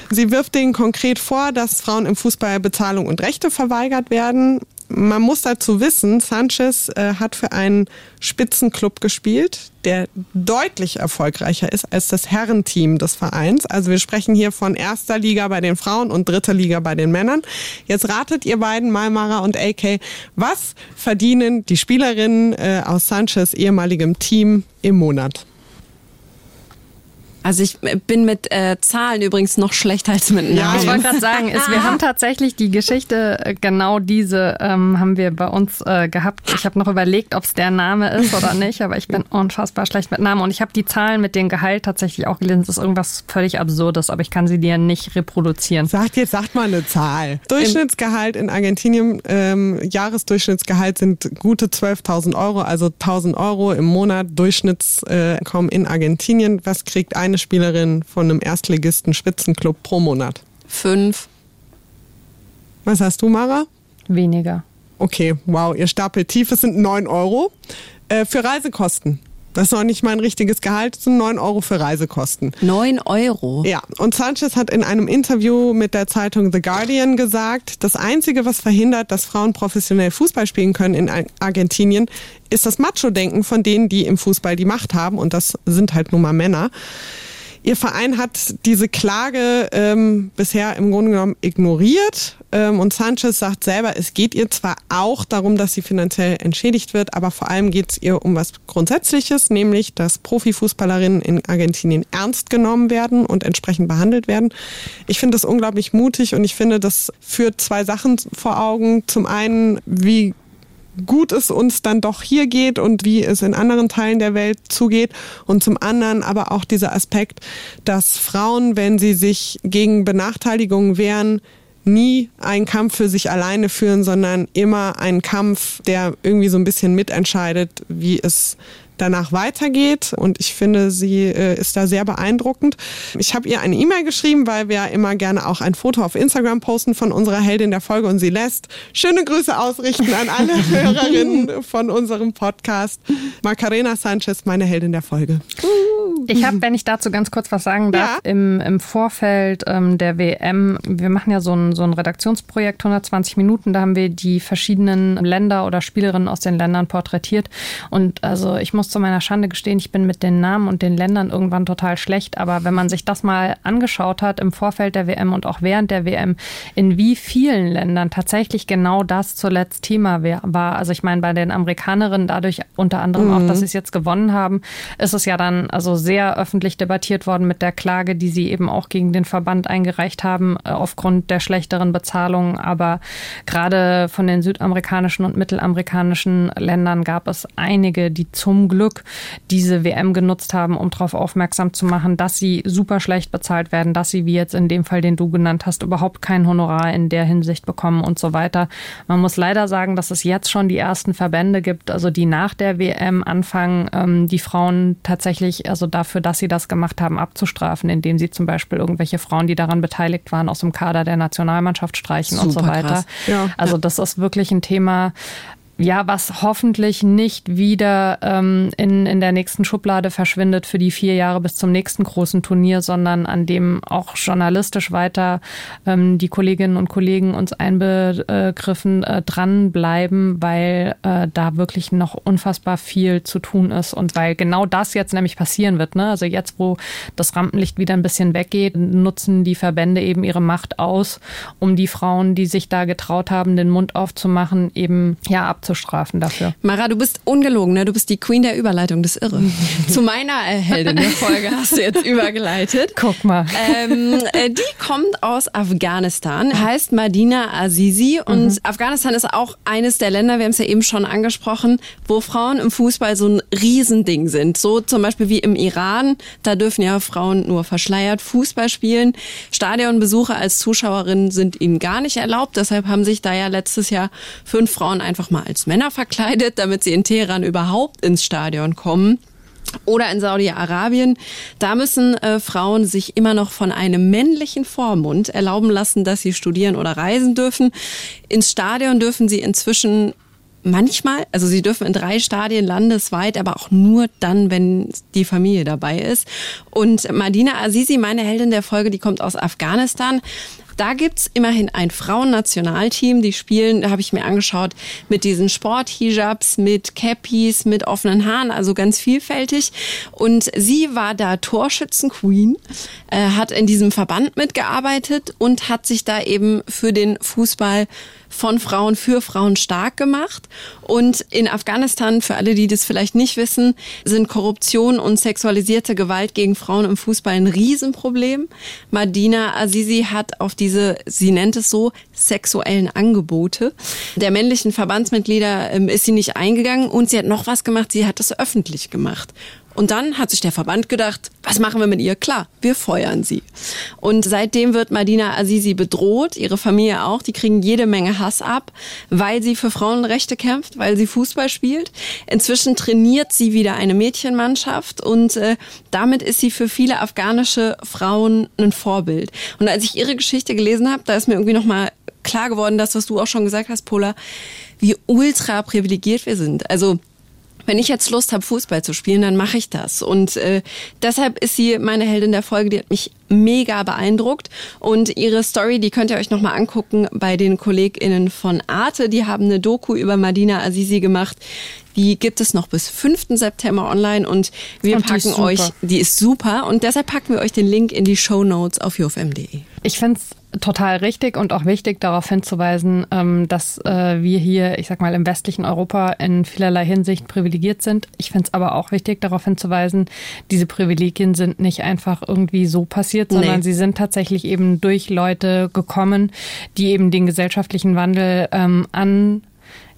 Sie wirft denen konkret vor, dass Frauen im Fußball Bezahlung und Rechte verweigert werden. Man muss dazu wissen, Sanchez äh, hat für einen Spitzenclub gespielt, der deutlich erfolgreicher ist als das Herrenteam des Vereins. Also wir sprechen hier von erster Liga bei den Frauen und dritter Liga bei den Männern. Jetzt ratet ihr beiden, Malmara und AK, was verdienen die Spielerinnen äh, aus Sanchez ehemaligem Team im Monat? Also ich bin mit äh, Zahlen übrigens noch schlechter als mit Ja, Namen. Ich wollte gerade sagen, ist, wir haben tatsächlich die Geschichte, äh, genau diese ähm, haben wir bei uns äh, gehabt. Ich habe noch überlegt, ob es der Name ist oder nicht, aber ich bin unfassbar schlecht mit Namen. Und ich habe die Zahlen mit dem Gehalt tatsächlich auch gelesen. Das ist irgendwas völlig Absurdes, aber ich kann sie dir nicht reproduzieren. Sagt jetzt, sagt mal eine Zahl. Durchschnittsgehalt in Argentinien, ähm, Jahresdurchschnittsgehalt sind gute 12.000 Euro, also 1.000 Euro im Monat Durchschnittskommen in Argentinien. Was kriegt eine Spielerin von einem Erstligisten Spitzenclub pro Monat? Fünf. Was hast du, Mara? Weniger. Okay, wow, ihr stapelt tief. Es sind 9 Euro äh, für Reisekosten. Das ist noch nicht mal ein richtiges Gehalt, es sind 9 Euro für Reisekosten. Neun Euro. Ja, und Sanchez hat in einem Interview mit der Zeitung The Guardian gesagt, das Einzige, was verhindert, dass Frauen professionell Fußball spielen können in Ar- Argentinien, ist das Macho-Denken von denen, die im Fußball die Macht haben. Und das sind halt nun mal Männer. Ihr Verein hat diese Klage ähm, bisher im Grunde genommen ignoriert. Ähm, und Sanchez sagt selber, es geht ihr zwar auch darum, dass sie finanziell entschädigt wird, aber vor allem geht es ihr um was Grundsätzliches, nämlich, dass Profifußballerinnen in Argentinien ernst genommen werden und entsprechend behandelt werden. Ich finde das unglaublich mutig und ich finde, das führt zwei Sachen vor Augen. Zum einen, wie gut es uns dann doch hier geht und wie es in anderen Teilen der Welt zugeht. Und zum anderen aber auch dieser Aspekt, dass Frauen, wenn sie sich gegen Benachteiligungen wehren, nie einen Kampf für sich alleine führen, sondern immer einen Kampf, der irgendwie so ein bisschen mitentscheidet, wie es danach weitergeht. Und ich finde, sie äh, ist da sehr beeindruckend. Ich habe ihr eine E-Mail geschrieben, weil wir immer gerne auch ein Foto auf Instagram posten von unserer Heldin der Folge und sie lässt schöne Grüße ausrichten an alle Hörerinnen von unserem Podcast. Macarena Sanchez, meine Heldin der Folge. Ich habe, wenn ich dazu ganz kurz was sagen darf, ja. im, im Vorfeld ähm, der WM, wir machen ja so ein, so ein Redaktionsprojekt, 120 Minuten, da haben wir die verschiedenen Länder oder Spielerinnen aus den Ländern porträtiert. Und also ich muss zu meiner Schande gestehen, ich bin mit den Namen und den Ländern irgendwann total schlecht. Aber wenn man sich das mal angeschaut hat im Vorfeld der WM und auch während der WM, in wie vielen Ländern tatsächlich genau das zuletzt Thema war. Also ich meine, bei den Amerikanerinnen dadurch unter anderem mhm. auch, dass sie es jetzt gewonnen haben, ist es ja dann also sehr öffentlich debattiert worden mit der Klage, die sie eben auch gegen den Verband eingereicht haben, äh, aufgrund der schlechteren Bezahlung. Aber gerade von den südamerikanischen und mittelamerikanischen Ländern gab es einige, die zum Glück Glück diese WM genutzt haben, um darauf aufmerksam zu machen, dass sie super schlecht bezahlt werden, dass sie, wie jetzt in dem Fall, den du genannt hast, überhaupt kein Honorar in der Hinsicht bekommen und so weiter. Man muss leider sagen, dass es jetzt schon die ersten Verbände gibt, also die nach der WM anfangen, ähm, die Frauen tatsächlich, also dafür, dass sie das gemacht haben, abzustrafen, indem sie zum Beispiel irgendwelche Frauen, die daran beteiligt waren, aus dem Kader der Nationalmannschaft streichen Super und so weiter. Ja. Also das ist wirklich ein Thema, ja, was hoffentlich nicht wieder ähm, in, in der nächsten Schublade verschwindet für die vier Jahre bis zum nächsten großen Turnier, sondern an dem auch journalistisch weiter ähm, die Kolleginnen und Kollegen uns einbegriffen äh, dranbleiben, weil äh, da wirklich noch unfassbar viel zu tun ist und weil genau das jetzt nämlich passieren wird. Ne? Also jetzt, wo das Rampenlicht wieder ein bisschen weggeht, nutzen die Verbände eben ihre Macht aus, um die Frauen, die sich da getraut haben, den Mund aufzumachen, eben ja abzuhalten abzustrafen dafür. Mara, du bist ungelogen, ne? Du bist die Queen der Überleitung, das Irre. Zu meiner äh, Heldin der Folge hast du jetzt übergeleitet. Guck mal. Ähm, äh, die kommt aus Afghanistan, heißt Madina Azizi und mhm. Afghanistan ist auch eines der Länder, wir haben es ja eben schon angesprochen, wo Frauen im Fußball so ein Riesending sind. So zum Beispiel wie im Iran, da dürfen ja Frauen nur verschleiert Fußball spielen. Stadionbesuche als Zuschauerinnen sind ihnen gar nicht erlaubt, deshalb haben sich da ja letztes Jahr fünf Frauen einfach mal als als Männer verkleidet, damit sie in Teheran überhaupt ins Stadion kommen. Oder in Saudi-Arabien, da müssen äh, Frauen sich immer noch von einem männlichen Vormund erlauben lassen, dass sie studieren oder reisen dürfen. Ins Stadion dürfen sie inzwischen manchmal, also sie dürfen in drei Stadien landesweit, aber auch nur dann, wenn die Familie dabei ist. Und Madina Azizi, meine Heldin der Folge, die kommt aus Afghanistan, da gibt's immerhin ein Frauennationalteam, die spielen, da habe ich mir angeschaut, mit diesen Sporthijabs, mit Cappies, mit offenen Haaren, also ganz vielfältig. Und sie war da Torschützenqueen, äh, hat in diesem Verband mitgearbeitet und hat sich da eben für den Fußball von Frauen für Frauen stark gemacht. Und in Afghanistan, für alle, die das vielleicht nicht wissen, sind Korruption und sexualisierte Gewalt gegen Frauen im Fußball ein Riesenproblem. Madina Azizi hat auf diese, sie nennt es so, sexuellen Angebote der männlichen Verbandsmitglieder ähm, ist sie nicht eingegangen und sie hat noch was gemacht, sie hat es öffentlich gemacht. Und dann hat sich der Verband gedacht, was machen wir mit ihr? Klar, wir feuern sie. Und seitdem wird Madina Azizi bedroht, ihre Familie auch. Die kriegen jede Menge Hass ab, weil sie für Frauenrechte kämpft, weil sie Fußball spielt. Inzwischen trainiert sie wieder eine Mädchenmannschaft und äh, damit ist sie für viele afghanische Frauen ein Vorbild. Und als ich ihre Geschichte gelesen habe, da ist mir irgendwie nochmal klar geworden, das, was du auch schon gesagt hast, Pola, wie ultra privilegiert wir sind. Also wenn ich jetzt Lust habe, Fußball zu spielen, dann mache ich das. Und äh, deshalb ist sie meine Heldin der Folge, die hat mich mega beeindruckt. Und ihre Story, die könnt ihr euch nochmal angucken bei den KollegInnen von Arte. Die haben eine Doku über Madina Azizi gemacht. Die gibt es noch bis 5. September online und wir und packen euch, die ist super und deshalb packen wir euch den Link in die Show Notes auf jofm.de. Ich finde es total richtig und auch wichtig, darauf hinzuweisen, ähm, dass äh, wir hier, ich sag mal, im westlichen Europa in vielerlei Hinsicht privilegiert sind. Ich finde es aber auch wichtig, darauf hinzuweisen, diese Privilegien sind nicht einfach irgendwie so passiert, sondern nee. sie sind tatsächlich eben durch Leute gekommen, die eben den gesellschaftlichen Wandel ähm, an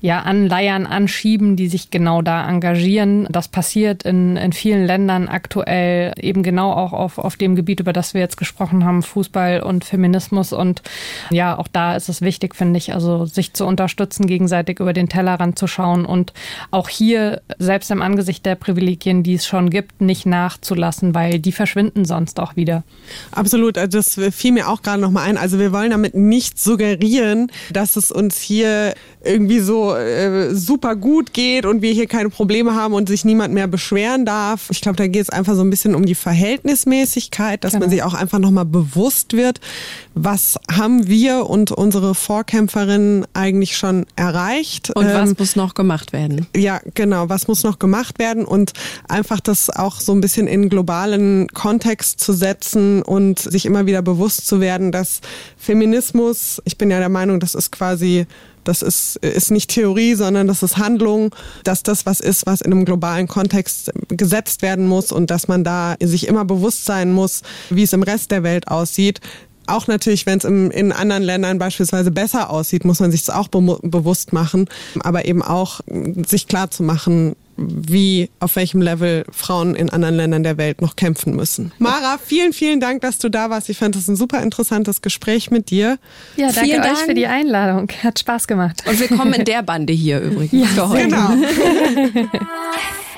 ja, anleiern, anschieben, die sich genau da engagieren. Das passiert in, in vielen Ländern aktuell eben genau auch auf, auf dem Gebiet, über das wir jetzt gesprochen haben, Fußball und Feminismus. Und ja, auch da ist es wichtig, finde ich, also sich zu unterstützen, gegenseitig über den Tellerrand zu schauen und auch hier, selbst im Angesicht der Privilegien, die es schon gibt, nicht nachzulassen, weil die verschwinden sonst auch wieder. Absolut, also das fiel mir auch gerade nochmal ein. Also wir wollen damit nicht suggerieren, dass es uns hier irgendwie so äh, super gut geht und wir hier keine Probleme haben und sich niemand mehr beschweren darf. Ich glaube, da geht es einfach so ein bisschen um die Verhältnismäßigkeit, dass genau. man sich auch einfach nochmal bewusst wird, was haben wir und unsere Vorkämpferinnen eigentlich schon erreicht. Und ähm, was muss noch gemacht werden? Ja, genau, was muss noch gemacht werden und einfach das auch so ein bisschen in globalen Kontext zu setzen und sich immer wieder bewusst zu werden, dass Feminismus, ich bin ja der Meinung, das ist quasi das ist, ist nicht Theorie, sondern das ist Handlung, dass das was ist, was in einem globalen Kontext gesetzt werden muss und dass man da sich immer bewusst sein muss, wie es im Rest der Welt aussieht. Auch natürlich, wenn es in anderen Ländern beispielsweise besser aussieht, muss man sich das auch be bewusst machen, aber eben auch sich klar zu machen, wie, auf welchem Level Frauen in anderen Ländern der Welt noch kämpfen müssen. Mara, vielen, vielen Dank, dass du da warst. Ich fand das ein super interessantes Gespräch mit dir. Ja, danke vielen Dank. euch für die Einladung. Hat Spaß gemacht. Und willkommen in der Bande hier übrigens ja, für heute. Genau.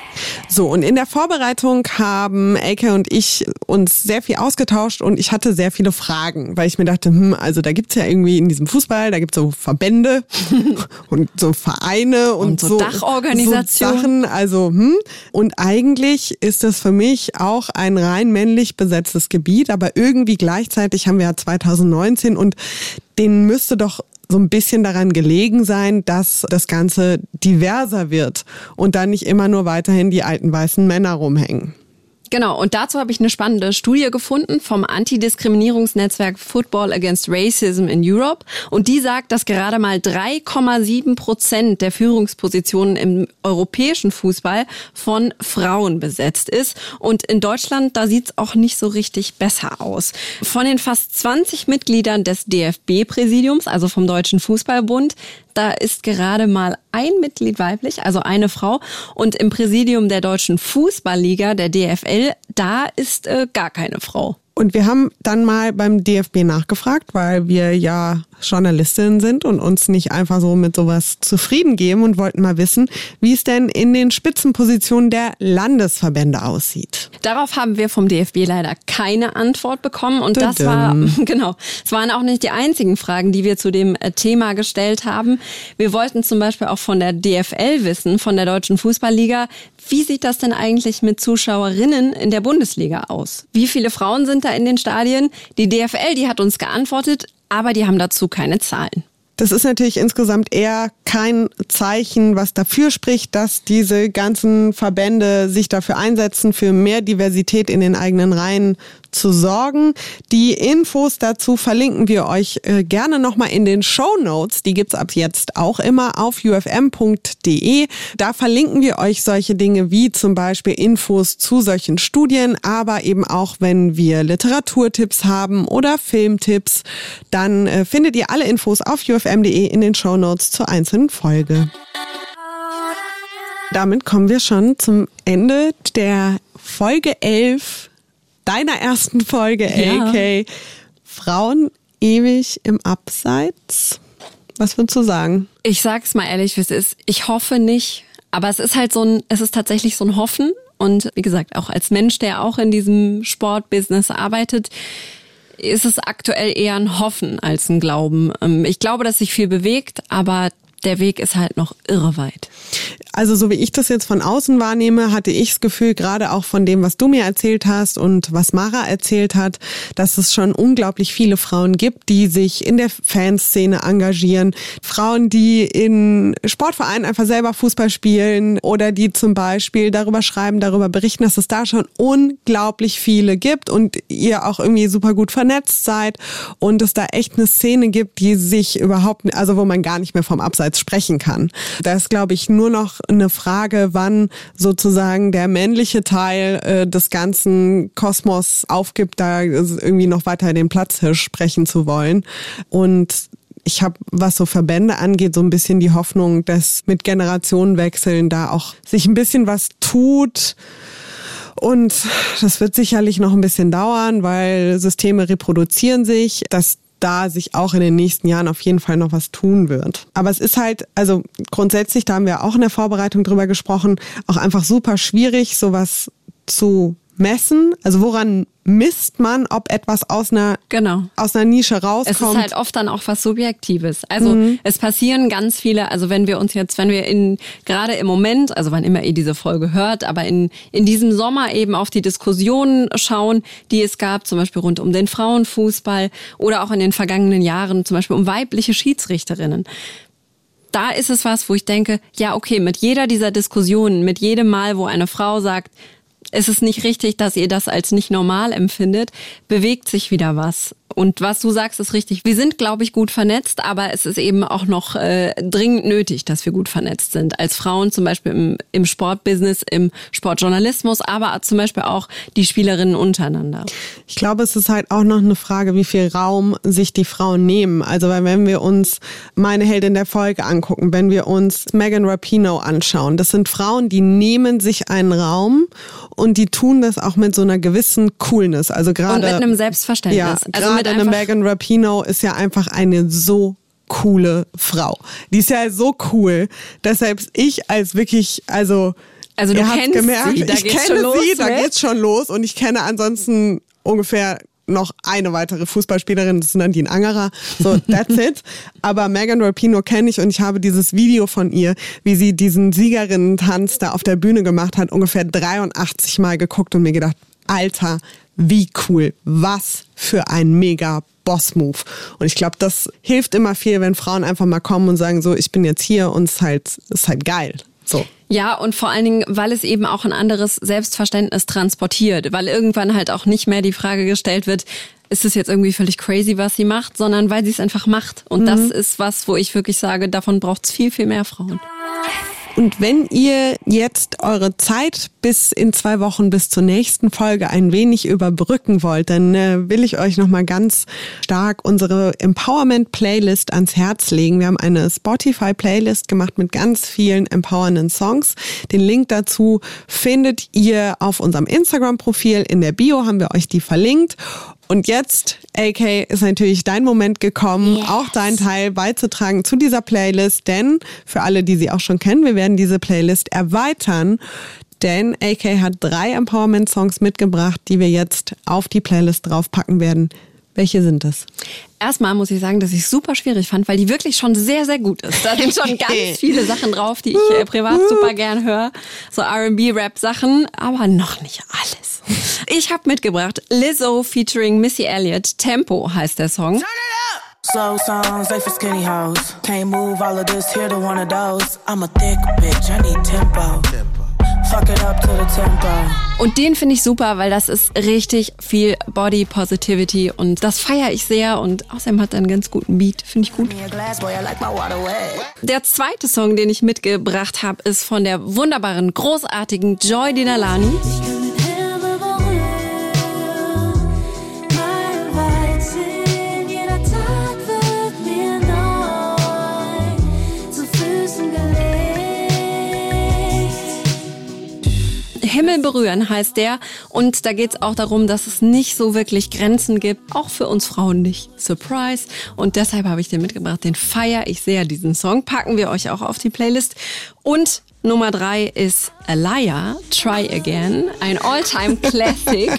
So, und in der Vorbereitung haben Elke und ich uns sehr viel ausgetauscht und ich hatte sehr viele Fragen, weil ich mir dachte, hm, also da gibt's ja irgendwie in diesem Fußball, da gibt's so Verbände und so Vereine und, und so, so Dachorganisationen. So Sachen, also, hm. Und eigentlich ist das für mich auch ein rein männlich besetztes Gebiet, aber irgendwie gleichzeitig haben wir ja 2019 und denen müsste doch so ein bisschen daran gelegen sein, dass das Ganze diverser wird und dann nicht immer nur weiterhin die alten weißen Männer rumhängen. Genau, und dazu habe ich eine spannende Studie gefunden vom Antidiskriminierungsnetzwerk Football Against Racism in Europe. Und die sagt, dass gerade mal 3,7 Prozent der Führungspositionen im europäischen Fußball von Frauen besetzt ist. Und in Deutschland, da sieht es auch nicht so richtig besser aus. Von den fast 20 Mitgliedern des DFB-Präsidiums, also vom Deutschen Fußballbund, da ist gerade mal ein Mitglied weiblich, also eine Frau. Und im Präsidium der Deutschen Fußballliga, der DFL, da ist äh, gar keine Frau. Und wir haben dann mal beim DFB nachgefragt, weil wir ja Journalistinnen sind und uns nicht einfach so mit sowas zufrieden geben und wollten mal wissen, wie es denn in den Spitzenpositionen der Landesverbände aussieht. Darauf haben wir vom DFB leider keine Antwort bekommen und das war genau, es waren auch nicht die einzigen Fragen, die wir zu dem äh, Thema gestellt haben. Wir wollten zum Beispiel auch von der DFL wissen, von der Deutschen Fußballliga, wie sieht das denn eigentlich mit Zuschauerinnen in der Bundesliga aus? Wie viele Frauen sind da in den Stadien? Die DFL, die hat uns geantwortet, aber die haben dazu keine Zahlen. Das ist natürlich insgesamt eher kein Zeichen, was dafür spricht, dass diese ganzen Verbände sich dafür einsetzen, für mehr Diversität in den eigenen Reihen zu sorgen. Die Infos dazu verlinken wir euch äh, gerne nochmal in den Show Notes. Die gibt's ab jetzt auch immer auf ufm.de. Da verlinken wir euch solche Dinge wie zum Beispiel Infos zu solchen Studien, aber eben auch, wenn wir Literaturtipps haben oder Filmtipps, dann äh, findet ihr alle Infos auf ufm.de in den Show Notes zur einzelnen Folge. Damit kommen wir schon zum Ende der Folge 11 deiner ersten Folge, ja. AK. Frauen ewig im Abseits. Was würdest du sagen? Ich sag's mal ehrlich, wie es ist. Ich hoffe nicht. Aber es ist halt so ein, es ist tatsächlich so ein Hoffen. Und wie gesagt, auch als Mensch, der auch in diesem Sportbusiness arbeitet, ist es aktuell eher ein Hoffen als ein Glauben. Ähm, ich glaube, dass sich viel bewegt, aber der Weg ist halt noch irre weit. Also so wie ich das jetzt von außen wahrnehme, hatte ich das Gefühl, gerade auch von dem, was du mir erzählt hast und was Mara erzählt hat, dass es schon unglaublich viele Frauen gibt, die sich in der Fanszene engagieren. Frauen, die in Sportvereinen einfach selber Fußball spielen oder die zum Beispiel darüber schreiben, darüber berichten, dass es da schon unglaublich viele gibt und ihr auch irgendwie super gut vernetzt seid und es da echt eine Szene gibt, die sich überhaupt, also wo man gar nicht mehr vom Abseits sprechen kann. Da ist, glaube ich, nur noch eine Frage, wann sozusagen der männliche Teil äh, des ganzen Kosmos aufgibt, da irgendwie noch weiter den Platzhirsch sprechen zu wollen. Und ich habe, was so Verbände angeht, so ein bisschen die Hoffnung, dass mit Generationenwechseln da auch sich ein bisschen was tut. Und das wird sicherlich noch ein bisschen dauern, weil Systeme reproduzieren sich, dass da sich auch in den nächsten Jahren auf jeden Fall noch was tun wird. Aber es ist halt, also grundsätzlich, da haben wir auch in der Vorbereitung drüber gesprochen, auch einfach super schwierig, sowas zu messen? Also woran misst man, ob etwas aus einer, genau. aus einer Nische rauskommt? Es ist halt oft dann auch was Subjektives. Also mhm. es passieren ganz viele, also wenn wir uns jetzt, wenn wir in, gerade im Moment, also wann immer ihr diese Folge hört, aber in, in diesem Sommer eben auf die Diskussionen schauen, die es gab, zum Beispiel rund um den Frauenfußball oder auch in den vergangenen Jahren, zum Beispiel um weibliche Schiedsrichterinnen da ist es was, wo ich denke, ja, okay, mit jeder dieser Diskussionen, mit jedem Mal, wo eine Frau sagt, es ist nicht richtig, dass ihr das als nicht normal empfindet, bewegt sich wieder was. Und was du sagst, ist richtig. Wir sind, glaube ich, gut vernetzt, aber es ist eben auch noch äh, dringend nötig, dass wir gut vernetzt sind. Als Frauen zum Beispiel im, im Sportbusiness, im Sportjournalismus, aber zum Beispiel auch die Spielerinnen untereinander. Ich glaube, es ist halt auch noch eine Frage, wie viel Raum sich die Frauen nehmen. Also, weil wenn wir uns meine Heldin der Folge angucken, wenn wir uns Megan Rapino anschauen, das sind Frauen, die nehmen sich einen Raum und die tun das auch mit so einer gewissen Coolness. Also gerade und mit einem Selbstverständnis. Ja, also mit eine Megan Rapino ist ja einfach eine so coole Frau. Die ist ja so cool, dass selbst ich als wirklich, also also du kennst gemerkt, sie, da ich geht's kenne schon sie, los da mit. geht's schon los und ich kenne ansonsten ungefähr noch eine weitere Fußballspielerin, das ist Nadine Angerer. So, that's it. Aber Megan Rapino kenne ich und ich habe dieses Video von ihr, wie sie diesen Siegerinnen-Tanz da auf der Bühne gemacht hat, ungefähr 83 Mal geguckt und mir gedacht, Alter, wie cool. Was für ein mega Boss-Move. Und ich glaube, das hilft immer viel, wenn Frauen einfach mal kommen und sagen, so, ich bin jetzt hier und es ist halt, ist halt geil. So. Ja, und vor allen Dingen, weil es eben auch ein anderes Selbstverständnis transportiert, weil irgendwann halt auch nicht mehr die Frage gestellt wird, ist es jetzt irgendwie völlig crazy, was sie macht, sondern weil sie es einfach macht. Und mhm. das ist was, wo ich wirklich sage, davon braucht es viel, viel mehr Frauen. Und wenn ihr jetzt eure Zeit bis in zwei Wochen bis zur nächsten Folge ein wenig überbrücken wollt, dann äh, will ich euch nochmal ganz stark unsere Empowerment Playlist ans Herz legen. Wir haben eine Spotify Playlist gemacht mit ganz vielen empowernden Songs. Den Link dazu findet ihr auf unserem Instagram Profil. In der Bio haben wir euch die verlinkt. Und jetzt, AK, ist natürlich dein Moment gekommen, yes. auch deinen Teil beizutragen zu dieser Playlist. Denn für alle, die sie auch schon kennen, wir werden diese Playlist erweitern. Denn AK hat drei Empowerment-Songs mitgebracht, die wir jetzt auf die Playlist draufpacken werden. Welche sind das? Erstmal muss ich sagen, dass ich es super schwierig fand, weil die wirklich schon sehr, sehr gut ist. Da sind schon ganz viele Sachen drauf, die ich äh, privat super gern höre. So R&B-Rap-Sachen, aber noch nicht alles. Ich habe mitgebracht Lizzo featuring Missy Elliott. Tempo heißt der Song. Slow songs, they for skinny hoes. Can't move all of this here to one of those. I'm a thick bitch, I need tempo. Und den finde ich super, weil das ist richtig viel Body Positivity und das feiere ich sehr und außerdem hat er einen ganz guten Beat, finde ich gut. Der zweite Song, den ich mitgebracht habe, ist von der wunderbaren, großartigen Joy Dinalani. Himmel berühren heißt der. Und da geht es auch darum, dass es nicht so wirklich Grenzen gibt. Auch für uns Frauen nicht. Surprise. Und deshalb habe ich den mitgebracht. Den feiere ich sehr, diesen Song. Packen wir euch auch auf die Playlist. Und Nummer drei ist Alaya, Try Again, ein All-Time Classic.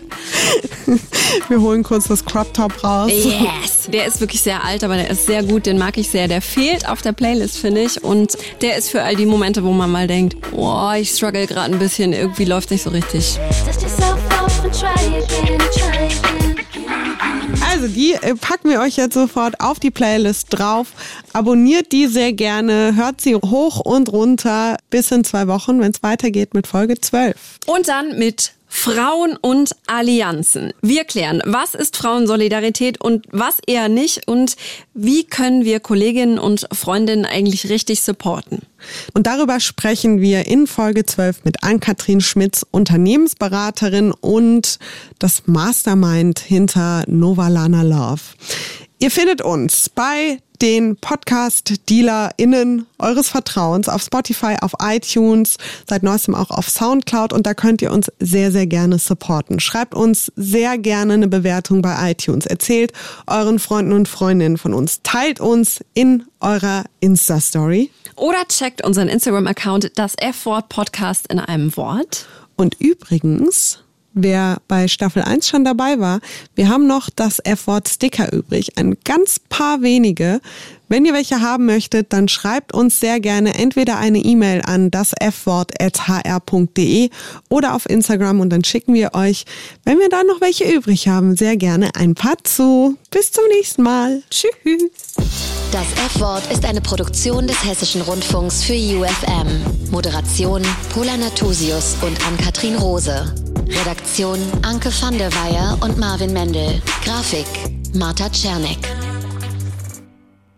Wir holen kurz das Crop Top raus. Yes! Der ist wirklich sehr alt, aber der ist sehr gut, den mag ich sehr. Der fehlt auf der Playlist, finde ich. Und der ist für all die Momente, wo man mal denkt, oh, ich struggle gerade ein bisschen, irgendwie läuft nicht so richtig. Also die äh, packen wir euch jetzt sofort auf die Playlist drauf. Abonniert die sehr gerne, hört sie hoch und runter bis in zwei Wochen, wenn es weitergeht mit Folge 12. Und dann mit Frauen und Allianzen. Wir klären, was ist Frauensolidarität und was eher nicht und wie können wir Kolleginnen und Freundinnen eigentlich richtig supporten. Und darüber sprechen wir in Folge 12 mit Ann-Kathrin Schmitz, Unternehmensberaterin und das Mastermind hinter Novalana Love. Ihr findet uns bei den Podcast-DealerInnen eures Vertrauens auf Spotify, auf iTunes, seit neuestem auch auf Soundcloud und da könnt ihr uns sehr, sehr gerne supporten. Schreibt uns sehr gerne eine Bewertung bei iTunes. Erzählt euren Freunden und Freundinnen von uns. Teilt uns in eurer Insta-Story. Oder checkt unseren Instagram-Account, das F-Wort Podcast in einem Wort. Und übrigens, wer bei Staffel 1 schon dabei war, wir haben noch das F-Wort Sticker übrig. Ein ganz paar wenige. Wenn ihr welche haben möchtet, dann schreibt uns sehr gerne entweder eine E-Mail an das fwort.hr.de oder auf Instagram und dann schicken wir euch, wenn wir da noch welche übrig haben, sehr gerne ein paar zu. Bis zum nächsten Mal. Tschüss. Das F-Wort ist eine Produktion des Hessischen Rundfunks für UFM. Moderation Pola Natusius und Ann-Kathrin Rose. Redaktion Anke van der Weyer und Marvin Mendel. Grafik Marta Czernek.